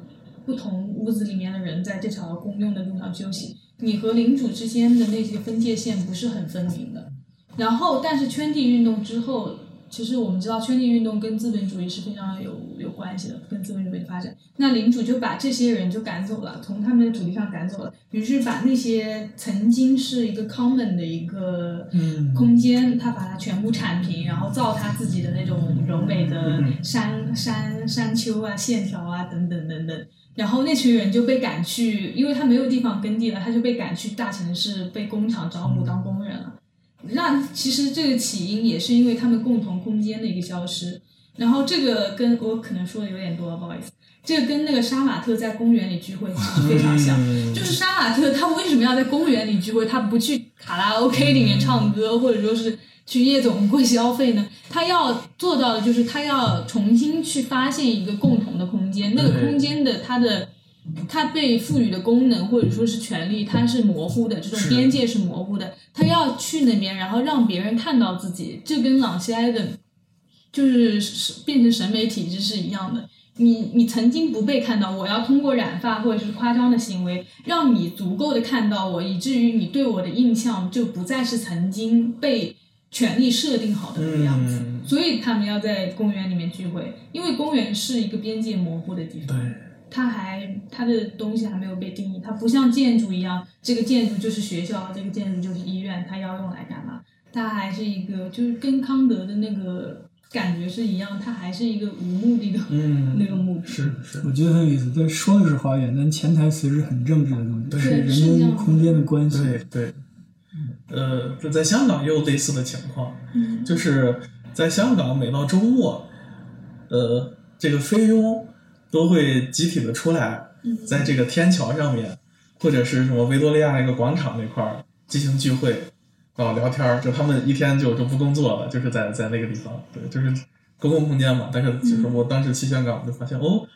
不同屋子里面的人在这条公用的路上休息，你和领主之间的那些分界线不是很分明的。然后，但是圈地运动之后，其实我们知道圈地运动跟资本主义是非常有有关系的，跟资本主义的发展。那领主就把这些人就赶走了，从他们的土地上赶走了，于是把那些曾经是一个 common 的一个空间，他把它全部铲平，然后造他自己的那种柔美的山山山丘啊、线条啊等等等等。然后那群人就被赶去，因为他没有地方耕地了，他就被赶去大城市，被工厂招募当工人了。那其实这个起因也是因为他们共同空间的一个消失。然后这个跟我可能说的有点多，不好意思，这个跟那个杀马特在公园里聚会其实非常像。嗯就是杀马特他为什么要在公园里聚会？他不去卡拉 OK 里面唱歌，或者说是去夜总会消费呢？他要做到的就是他要重新去发现一个共同的空间，那个空间的它的。它被赋予的功能或者说是权利，它是模糊的，这种边界是模糊的。他要去那边，然后让别人看到自己，这跟朗西埃的，就是是变成审美体制是一样的。你你曾经不被看到，我要通过染发或者是夸张的行为，让你足够的看到我，以至于你对我的印象就不再是曾经被权力设定好的那个样子。嗯所以他们要在公园里面聚会，因为公园是一个边界模糊的地方。对，它还它的东西还没有被定义，它不像建筑一样，这个建筑就是学校，这个建筑就是医院，它要用来干嘛？它还是一个，就是跟康德的那个感觉是一样，它还是一个无目的的、嗯，那个目的。是是，我觉得很有意思。但说的是花园，但潜台词是很政治的东西，对是人跟空间的关系。对对，呃，这在香港也有类似的情况，嗯就是在香港每到周末，呃，这个菲佣都会集体的出来，嗯在这个天桥上面，或者是什么维多利亚那个广场那块儿进行聚会，啊，聊天儿，就他们一天就就不工作了，就是在在那个地方，对，就是公共空间嘛。但是就是我当时去香港，我就发现哦，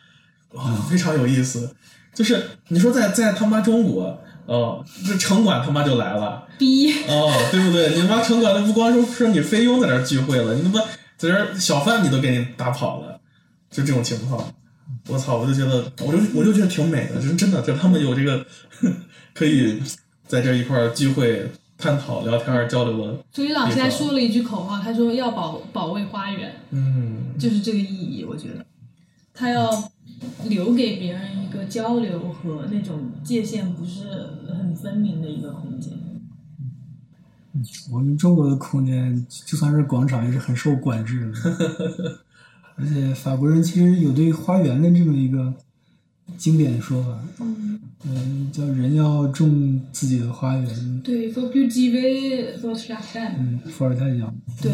哇，非常有意思。就是你说在在他妈中国，哦，这城管他妈就来了，逼，哦，对不对？你妈城管的不光说说你菲佣在那儿聚会了，你他妈在这儿小贩你都给你打跑了，就这种情况。我操！我就觉得，我就我就觉得挺美的，就是真的，就他们有这个 可以在这一块儿聚会、探讨、聊天、交流的，所以老师还说了一句口号，他说要保保卫花园，嗯，就是这个意义。我觉得他要留给别人一个交流和那种界限不是很分明的一个空间。我们中国的空间，就算是广场，也是很受管制的。而且法国人其实有对花园的这么一个经典的说法，嗯，嗯，叫人要种自己的花园。对 f o c u t i v e votre jardin。嗯，伏尔泰讲，对，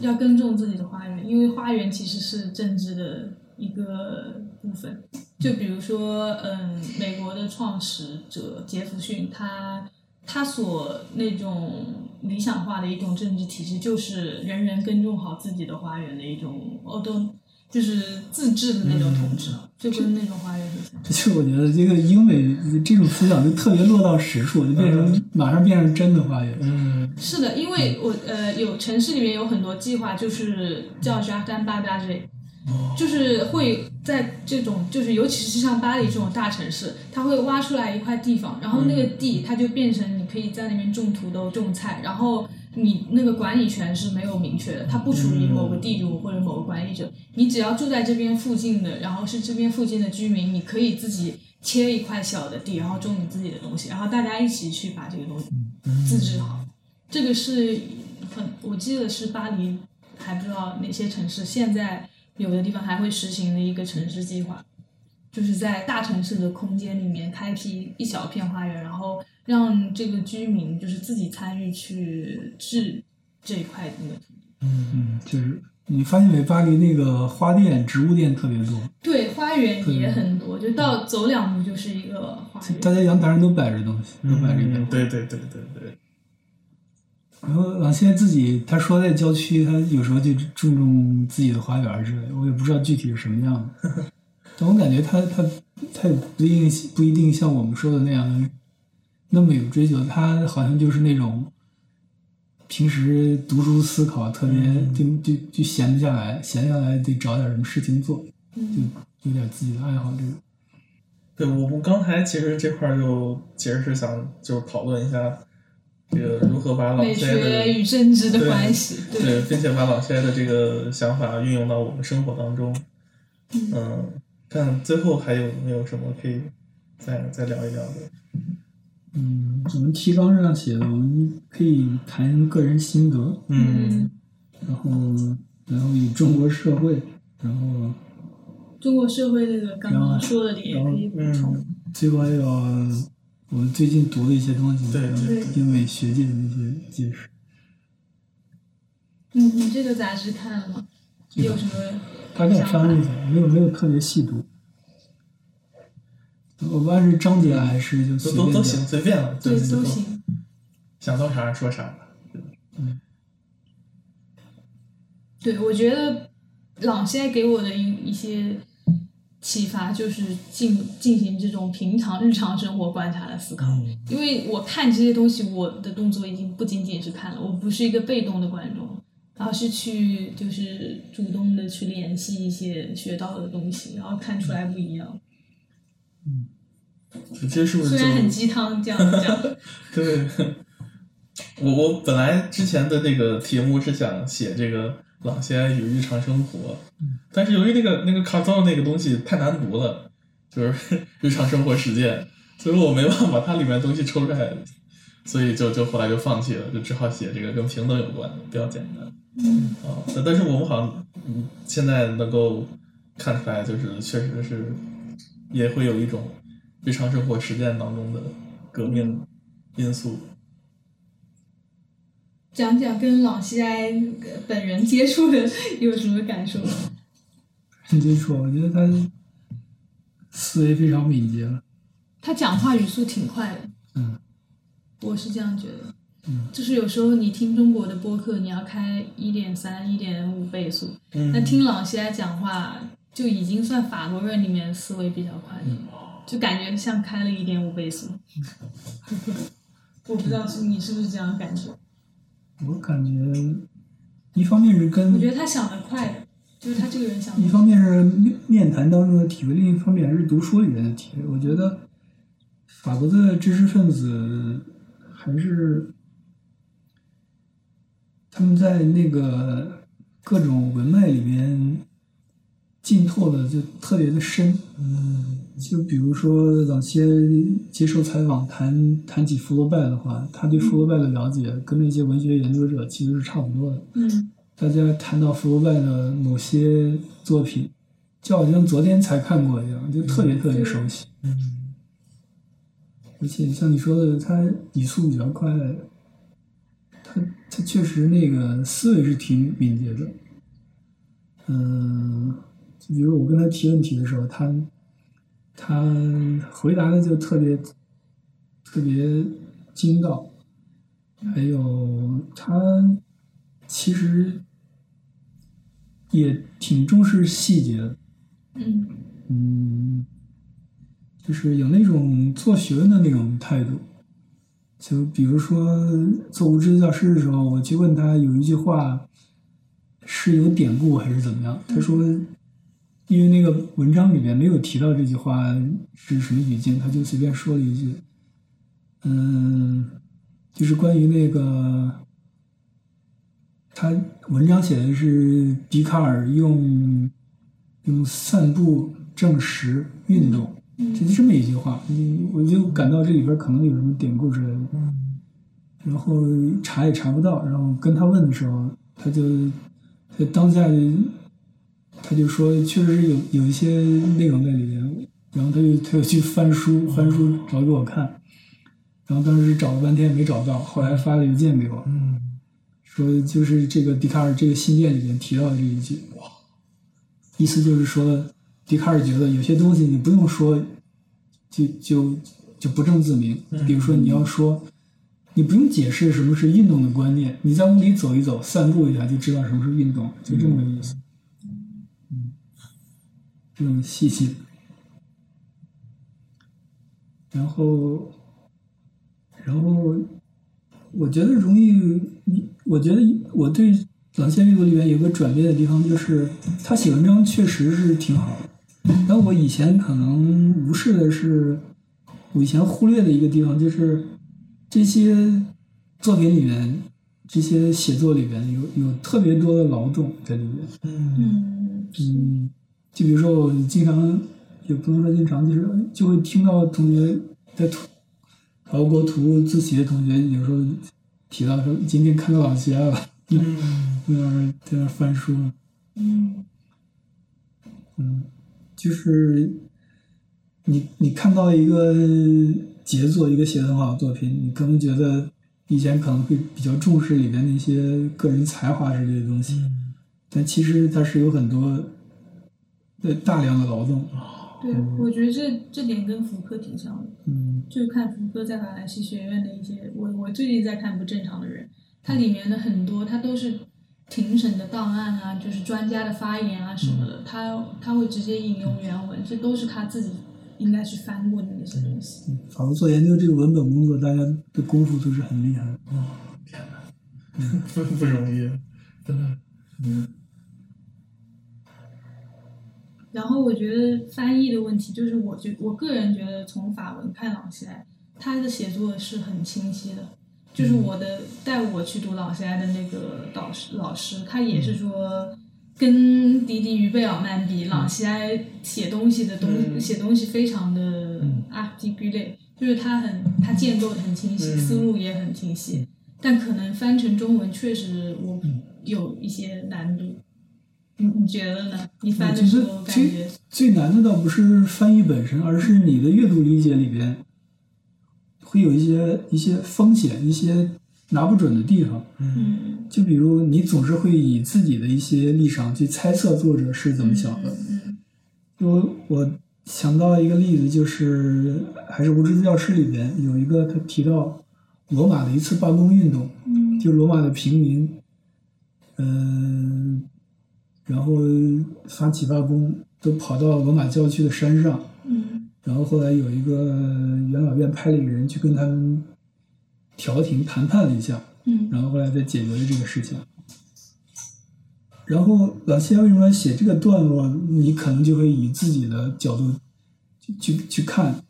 要耕种自己的花园，因为花园其实是政治的一个部分。就比如说，嗯，美国的创始者杰弗逊，他他所那种理想化的一种政治体制，就是人人耕种好自己的花园的一种，哦，都就是自治的那种统治，就跟那种花园很像。这就我觉得这个英美这种思想就特别落到实处，就变成马上变成真的花园。嗯是的，因为我呃有城市里面有很多计划，就是叫 Jardin b a d a g e 就是会在这种，就是尤其是像巴黎这种大城市，它会挖出来一块地方，然后那个地它就变成你可以在那边种土豆、种菜，然后你那个管理权是没有明确的，它不属于某个地主或者某个管理者，你只要住在这边附近的，然后是这边附近的居民，你可以自己切一块小的地，然后种你自己的东西，然后大家一起去把这个东西自治好。这个是很，我记得是巴黎，还不知道哪些城市现在。有的地方还会实行的一个城市计划，就是在大城市的空间里面开辟一小片花园，然后让这个居民就是自己参与去治这一块那个土地。嗯嗯，就是你发现没？巴黎那个花店、植物店特别多，对，花园也很多，就到走两步就是一个花园。大家阳台上都摆着东西，都摆着一嗯，对对对对对。然后朗现在自己他说在郊区，他有时候就种种自己的花园之类的，我也不知道具体是什么样的。但我感觉他他他也不一定不一定像我们说的那样那么有追求，他好像就是那种平时读书思考特别就就就闲不下来，闲下来得找点什么事情做，就有点自己的爱好这种。对我我刚才其实这块儿就其实是想就是讨论一下。这个如何把朗美塞的学与政治的关系，对，并且把老塞的这个想法运用到我们生活当中，嗯，看最后还有没有什么可以再再聊一聊的？嗯，我们提纲上写的，我们可以谈个人心得，嗯，然后然后与中国社会，然后中国社会这个刚刚说的也可以补充，最后还有。我们最近读的一些东西，对对，英美学界的那些解释。你你这个杂志看了吗？有什么？大概翻了一下，没有没有特别细读。我不按是章节还是就随便都都行，随便了，对都行。想到啥说啥吧。嗯。对，我觉得朗现在给我的一一些。启发就是进进行这种平常日常生活观察的思考，因为我看这些东西，我的动作已经不仅仅是看了，我不是一个被动的观众，而是去就是主动的去联系一些学到的东西，然后看出来不一样。嗯，其实是不是虽然很鸡汤这样讲？对，我我本来之前的那个题目是想写这个。朗西安与日常生活，但是由于那个那个卡造那个东西太难读了，就是 日常生活实践，所以我没办法把它里面东西抽出来，所以就就后来就放弃了，就只好写这个跟平等有关的，比较简单。嗯啊，但是我们好像嗯现在能够看出来，就是确实是也会有一种日常生活实践当中的革命因素。讲讲跟朗西埃本人接触的有什么感受？接触，我觉得他思维非常敏捷了。他讲话语速挺快的。嗯，我是这样觉得。嗯，就是有时候你听中国的播客，你要开一点三、一点五倍速。嗯。那听朗西埃讲话，就已经算法国人里面思维比较快的，就感觉像开了一点五倍速。我不知道是你是不是这样感觉？我感觉，一方面是跟我觉得他想的快，就是他这个人想。一方面是面谈当中的体会，另一方面还是读书里面的体会。我觉得，法国的知识分子还是他们在那个各种文脉里面浸透的就特别的深。嗯。就比如说，早些接受采访谈谈起福楼拜的话，他对福楼拜的了解跟那些文学研究者其实是差不多的。嗯，大家谈到福楼拜的某些作品，就好像昨天才看过一样，就特别特别熟悉。嗯，而且像你说的，他语速比较快，他他确实那个思维是挺敏捷的。嗯，就比如我跟他提问题的时候，他。他回答的就特别特别精到，还有他其实也挺重视细节的，嗯。嗯，就是有那种做学问的那种态度。就比如说做无知教师的时候，我去问他有一句话是有典故还是怎么样，他说因为那个文章里面没有提到这句话是什么语境，他就随便说了一句，嗯，就是关于那个，他文章写的是笛卡尔用用散步证实运动，就是这么一句话，嗯，我就感到这里边可能有什么典故之类的，然后查也查不到，然后跟他问的时候，他就在当下就他就说，确实是有有一些内容在里面，然后他就他就去翻书，翻书找给我看，然后当时找了半天也没找到，后来发了邮件给我，嗯说就是这个笛卡尔这个信件里面提到的这一句，哇，意思就是说，笛卡尔觉得有些东西你不用说，就就就不证自明，比如说你要说。你不用解释什么是运动的观念，你在屋里走一走、散步一下就知道什么是运动，就这么个意思。嗯，这种细心。然后，然后，我觉得容易，我觉得我对朗线阅读里面有个转变的地方，就是他写文章确实是挺好的，但我以前可能无视的是，我以前忽略的一个地方就是。这些作品里面，这些写作里面有有特别多的劳动在里面。嗯嗯，就比如说我经常，也不能说经常，就是就会听到同学在图考国图自习的同学有时候提到说今天看到老谢了，嗯在那儿在那儿翻书。嗯嗯，就是你你看到一个。杰作一个写的很好的作品，你可能觉得以前可能会比较重视里面那些个人才华之类的东西，但其实它是有很多的大量的劳动。对，我觉得这这点跟福柯挺像的。嗯，就看福柯在法兰西学院的一些，我我最近在看《不正常的人》，它里面的很多，它都是庭审的档案啊，就是专家的发言啊什么的，他他会直接引用原文，这都是他自己。应该去翻过的那些东西。反正做研究这个文本工作，大家的功夫都是很厉害的。哦，天哪，不 不容易，真的。嗯。然后我觉得翻译的问题，就是我觉我个人觉得从法文看朗西埃，他的写作是很清晰的。就是我的带我去读朗西埃的那个导师老师，他也是说。跟迪迪与贝尔曼比，朗西埃写东西的东写东西非常的 articulate，就是他很他建构的很清晰，思路也很清晰，但可能翻成中文确实我有一些难度。你你觉得呢？你翻的时候感觉最难的倒不是翻译本身，而是你的阅读理解里边会有一些一些风险，一些。拿不准的地方，嗯，就比如你总是会以自己的一些立场去猜测作者是怎么想的。嗯就我想到一个例子，就是还是无知教师里边有一个他提到罗马的一次罢工运动，嗯，就罗马的平民，嗯，然后发起罢工，都跑到罗马郊区的山上，嗯，然后后来有一个元老院派了一个人去跟他们。调停谈判了一下，嗯，然后后来再解决了这个事情。然后老谢为什么写这个段落？你可能就会以自己的角度去去看，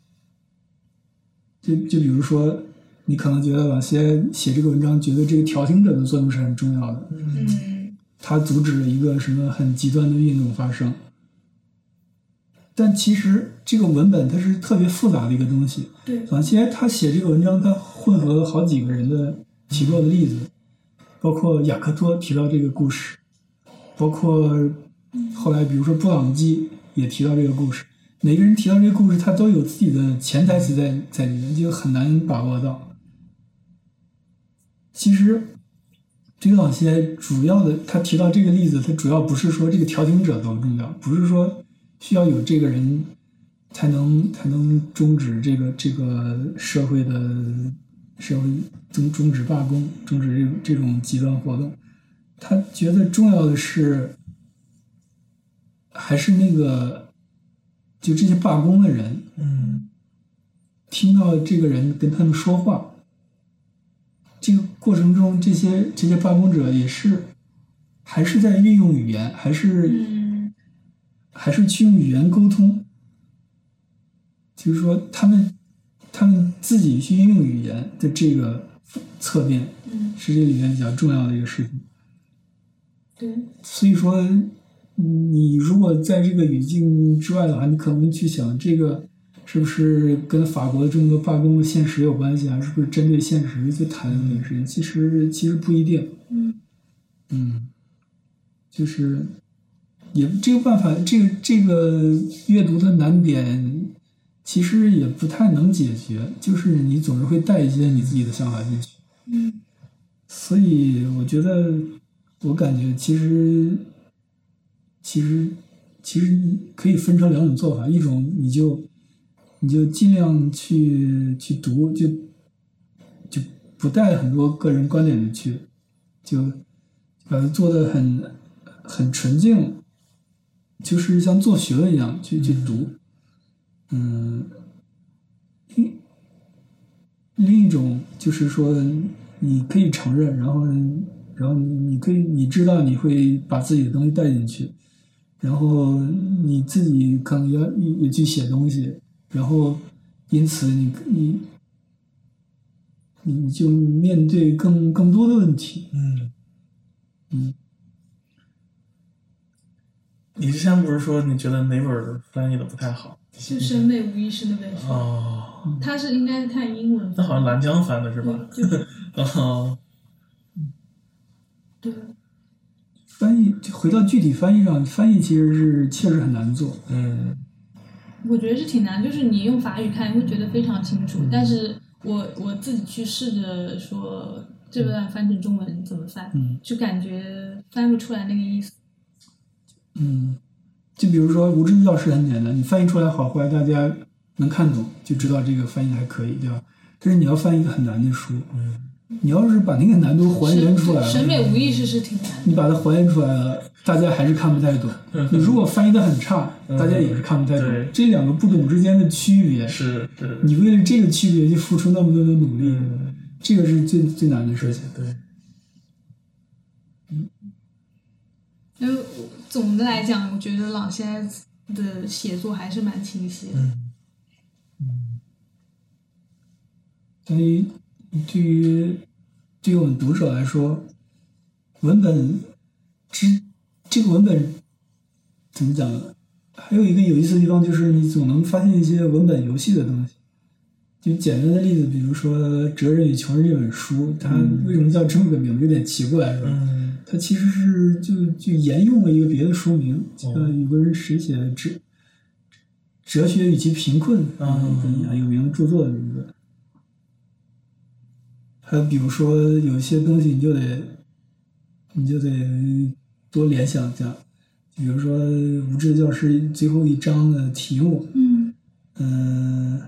就就比如说，你可能觉得老谢写这个文章，觉得这个调停者的作用是很重要的，嗯，他阻止了一个什么很极端的运动发生。但其实这个文本它是特别复杂的一个东西。对，朗西埃他写这个文章，他混合了好几个人的提过的例子，包括雅克托提到这个故事，包括后来比如说布朗基也提到这个故事。每个人提到这个故事，他都有自己的潜台词在在里面，就很难把握到。其实这个朗西埃主要的，他提到这个例子，他主要不是说这个调停者多重要，不是说。需要有这个人，才能才能终止这个这个社会的社会终终止罢工，终止这种这种极端活动。他觉得重要的是，还是那个，就这些罢工的人，嗯，听到这个人跟他们说话，这个过程中，这些这些罢工者也是，还是在运用语言，还是。还是去用语言沟通，就是说他们他们自己去运用语言的这个侧面，嗯，是这里面比较重要的一个事情。对，所以说，你如果在这个语境之外的话，你可能去想这个是不是跟法国的这么多罢工的现实有关系啊？是不是针对现实去谈这个事情？其实其实不一定。嗯嗯，就是也这个办法，这个这个阅读的难点，其实也不太能解决。就是你总是会带一些你自己的想法进去。嗯所以我觉得，我感觉其实，其实，其实可以分成两种做法，一种你就你就尽量去去读，就就不带很多个人观点的去，就把它做的很很纯净，就是像做学问一样去去读，嗯，另另一种就是说，你可以承认，然后然后你你可以你知道你会把自己的东西带进去，然后你自己可能要也也去写东西，然后因此你你你你就面对更更多的问题，嗯嗯。你之前不是说你觉得哪本翻译的不太好？就审美无意识那本书，哦，他是应该是看英文那好像蓝江翻的是吧？哦，对，翻译回到具体翻译上，翻译其实是确实很难做。嗯我觉得是挺难，就是你用法语看会觉得非常清楚，但是我我自己去试着说这段翻成中文怎么翻，嗯就感觉翻不出来那个意思。嗯，就比如说《无知的教师》很简单，你翻译出来好坏，大家能看懂，就知道这个翻译还可以，对吧？但是你要翻一个很难的书，嗯你要是把那个难度还原出来了审，美无意识是挺难的。你把它还原出来了，大家还是看不太懂。你如果翻译的很差，大家也是看不太懂。这两个不懂之间的区别，是是，你为了这个区别去付出那么多的努力，嗯这个是最最难的事情。对，因为我总的来讲，我觉得朗现在的写作还是蛮清晰的。嗯所以对于对于我们读者来说，文本之这个文本怎么讲呢？还有一个有意思的地方就是，你总能发现一些文本游戏的东西。就简单的例子，比如说《哲人与穷人》这本书，它为什么叫这么个名字？有点奇怪，是吧？嗯它其实是就就沿用了一个别的书名，叫哦有个人谁写的《哲哲学与其贫困》啊有名的著作的名字。还有比如说有一些东西你就得你就得多联想一下，比如说《无知的教师》最后一章的题目，嗯嗯、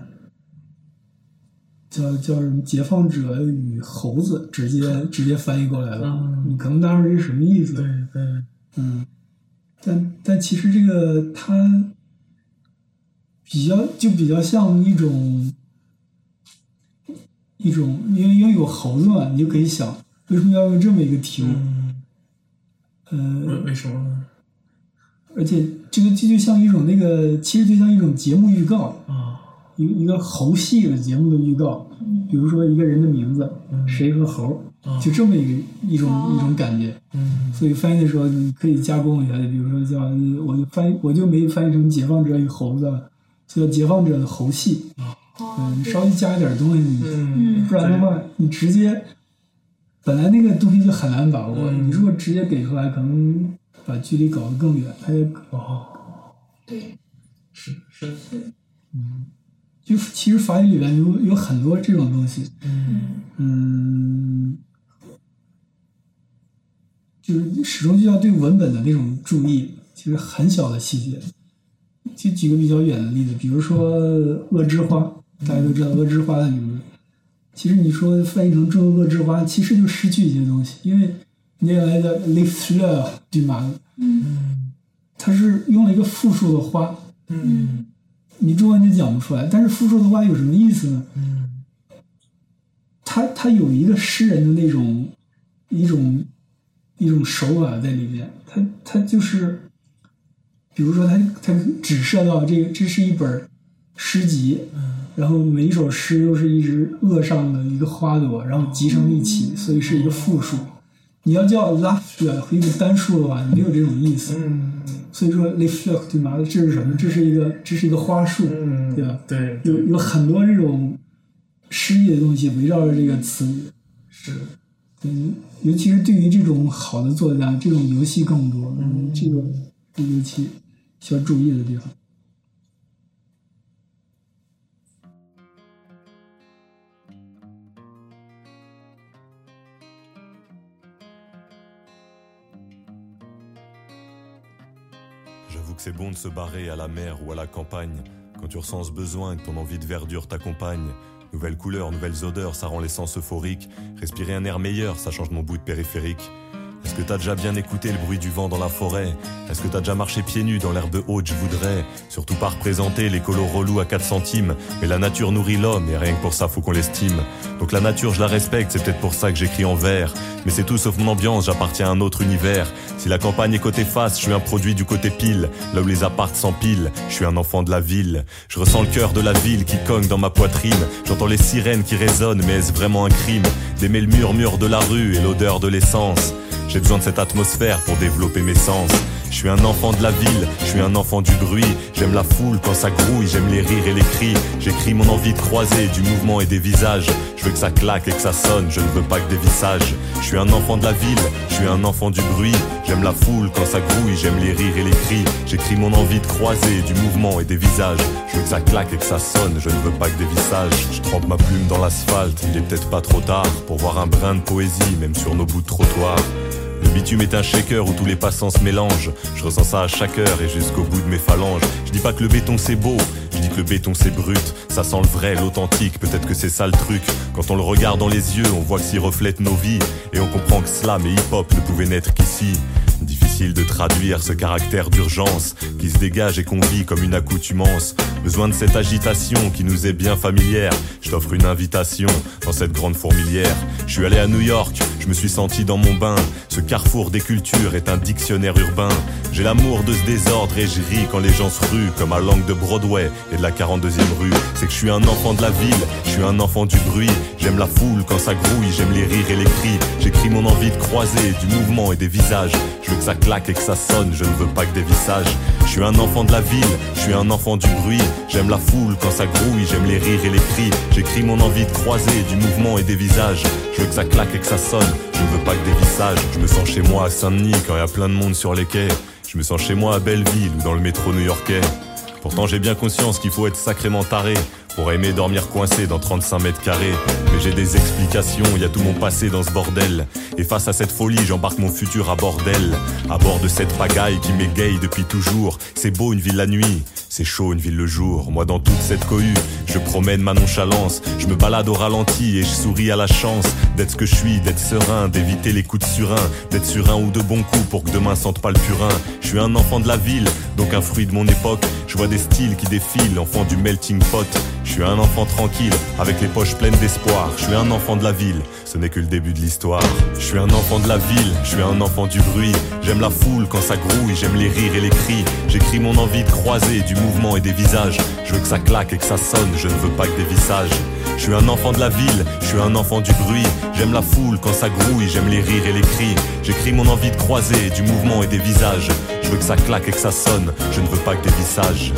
叫叫什么？解放者与猴子，直接 直接翻译过来了。嗯你可能当时是什么意思？对对，嗯，但但其实这个它比较就比较像一种一种，因为因为有猴子嘛，你就可以想为什么要用这么一个题目？嗯，为呃，为什么呢？而且这个这就像一种那个，其实就像一种节目预告，啊，一个一个猴戏的节目的预告。比如说一个人的名字，嗯谁和猴，啊就这么一个一种哦一种感觉。嗯所以翻译的时候，你可以加工一下，比如说叫我就翻译我就没翻译成解放者与猴子，就叫解放者的猴戏。哦嗯，对稍微加一点东西，你嗯，不然的话，你直接本来那个东西就很难把握，嗯。你如果直接给出来，可能把距离搞得更远。它也哦，对，是是，嗯。就其实法语里面有有很多这种东西，嗯。嗯，就是始终就要对文本的那种注意，其实很小的细节。就举个比较远的例子，比如说《恶之花》，大家都知道《恶之花》的名字。其实你说翻译成中文“恶之花”，其实就失去一些东西，因为你原来的 “les fleurs du mal”，嗯它是用了一个复数的花，嗯你中文就讲不出来。但是复数的花有什么意思呢？嗯他他有一个诗人的那种一种一种手法在里面，它它就是比如说他他指涉到这个，这是一本诗集，然后每一首诗都是一只萼上的一个花朵，然后集成一起，所以是一个复数。你要叫 la fleur 和一个单数的话，没有这种意思。嗯所以说 les fleurs 对吗？这是什么？这是一个这是一个花束，嗯，对吧？对，有有很多这种诗意的东西围绕着这个词语。是，嗯，尤其是对于这种好的作家，这种游戏更多，嗯，这个尤其需要注意的地方。C'est bon de se barrer à la mer ou à la campagne. Quand tu ressens ce besoin que ton envie de verdure t'accompagne. Nouvelles couleurs, nouvelles odeurs, ça rend les sens euphoriques. Respirer un air meilleur, ça change mon bout de périphérique. Est-ce que t'as déjà bien écouté le bruit du vent dans la forêt? Est-ce que t'as déjà marché pieds nus dans l'herbe haute? Je voudrais surtout pas représenter les colos relous à 4 centimes. Mais la nature nourrit l'homme et rien que pour ça faut qu'on l'estime. Donc la nature je la respecte, c'est peut-être pour ça que j'écris en vers. Mais c'est tout sauf mon ambiance, j'appartiens à un autre univers. Si la campagne est côté face, je suis un produit du côté pile. Là où les appartes s'empilent, je suis un enfant de la ville. Je ressens le cœur de la ville qui cogne dans ma poitrine. J'entends les sirènes qui résonnent, mais est-ce vraiment un crime? D'aimer le murmure de la rue et l'odeur de l'essence j'ai besoin de cette atmosphère pour développer mes sens. Je suis un enfant de la ville, je suis un enfant du bruit. J'aime la foule quand ça grouille, j'aime les rires et les cris. J'écris mon envie de croiser du mouvement et des visages. Je veux que ça claque et que ça sonne, je ne veux pas que des visages. Je suis un enfant de la ville, je suis un enfant du bruit. J'aime la foule quand ça grouille, j'aime les rires et les cris. J'écris mon envie de croiser du mouvement et des visages. Je veux que ça claque et que ça sonne, je ne veux pas que des visages. Je trempe ma plume dans l'asphalte, il est peut-être pas trop tard pour voir un brin de poésie, même sur nos bouts de trottoir. Bitume est un shaker où tous les passants se mélangent. Je ressens ça à chaque heure et jusqu'au bout de mes phalanges. Je dis pas que le béton c'est beau, je dis que le béton c'est brut. Ça sent le vrai, l'authentique, peut-être que c'est ça le truc. Quand on le regarde dans les yeux, on voit que s'y reflètent nos vies. Et on comprend que slam et hip-hop ne pouvaient naître qu'ici. Difficile de traduire ce caractère d'urgence qui se dégage et qu'on vit comme une accoutumance. Besoin de cette agitation qui nous est bien familière. Je t'offre une invitation dans cette grande fourmilière. Je suis allé à New York, je me suis senti dans mon bain. Ce carrefour des cultures est un dictionnaire urbain. J'ai l'amour de ce désordre et je ris quand les gens se ruent comme à l'angle de Broadway et de la 42e rue. C'est que je suis un enfant de la ville, je suis un enfant du bruit. J'aime la foule quand ça grouille, j'aime les rires et les cris. J'écris mon envie de croiser du mouvement et des visages. Je veux que ça claque et que ça sonne, je ne veux pas que des visages. Je suis un enfant de la ville, je suis un enfant du bruit. J'aime la foule quand ça grouille, j'aime les rires et les cris. J'écris mon envie de croiser du mouvement et des visages. Je veux que ça claque et que ça sonne, je ne veux pas que des visages. Je me sens chez moi à Saint-Denis quand il y a plein de monde sur les quais. Je me sens chez moi à Belleville ou dans le métro new-yorkais. Pourtant j'ai bien conscience qu'il faut être sacrément taré pour aimer dormir coincé dans 35 mètres carrés. Mais j'ai des explications, y a tout mon passé dans ce bordel. Et face à cette folie, j'embarque mon futur à bordel. À bord de cette pagaille qui m'égaye depuis toujours. C'est beau une ville la nuit, c'est chaud une ville le jour. Moi dans toute cette cohue, je promène ma nonchalance. Je me balade au ralenti et je souris à la chance d'être ce que je suis, d'être serein, d'éviter les coups de surin, d'être sur un ou deux bons coups pour que demain sente pas le purin. Je suis un enfant de la ville, donc un fruit de mon époque. Je vois des styles qui défilent, enfant du melting pot. Je suis un enfant tranquille, avec les poches pleines d'espoir. Je suis un enfant de la ville, ce n'est que le début de l'histoire. Je suis un enfant de la ville, je suis un enfant du bruit. J'aime la foule quand ça grouille, j'aime les rires et les cris. J'écris mon envie de croiser du mouvement et des visages. Je veux que ça claque et que ça sonne, je ne veux pas que des visages. Je suis un enfant de la ville, je suis un enfant du bruit. J'aime la foule quand ça grouille, j'aime les rires et les cris. J'écris mon envie de croiser du mouvement et des visages. Je veux que ça claque et que ça sonne, je ne veux pas que des visages.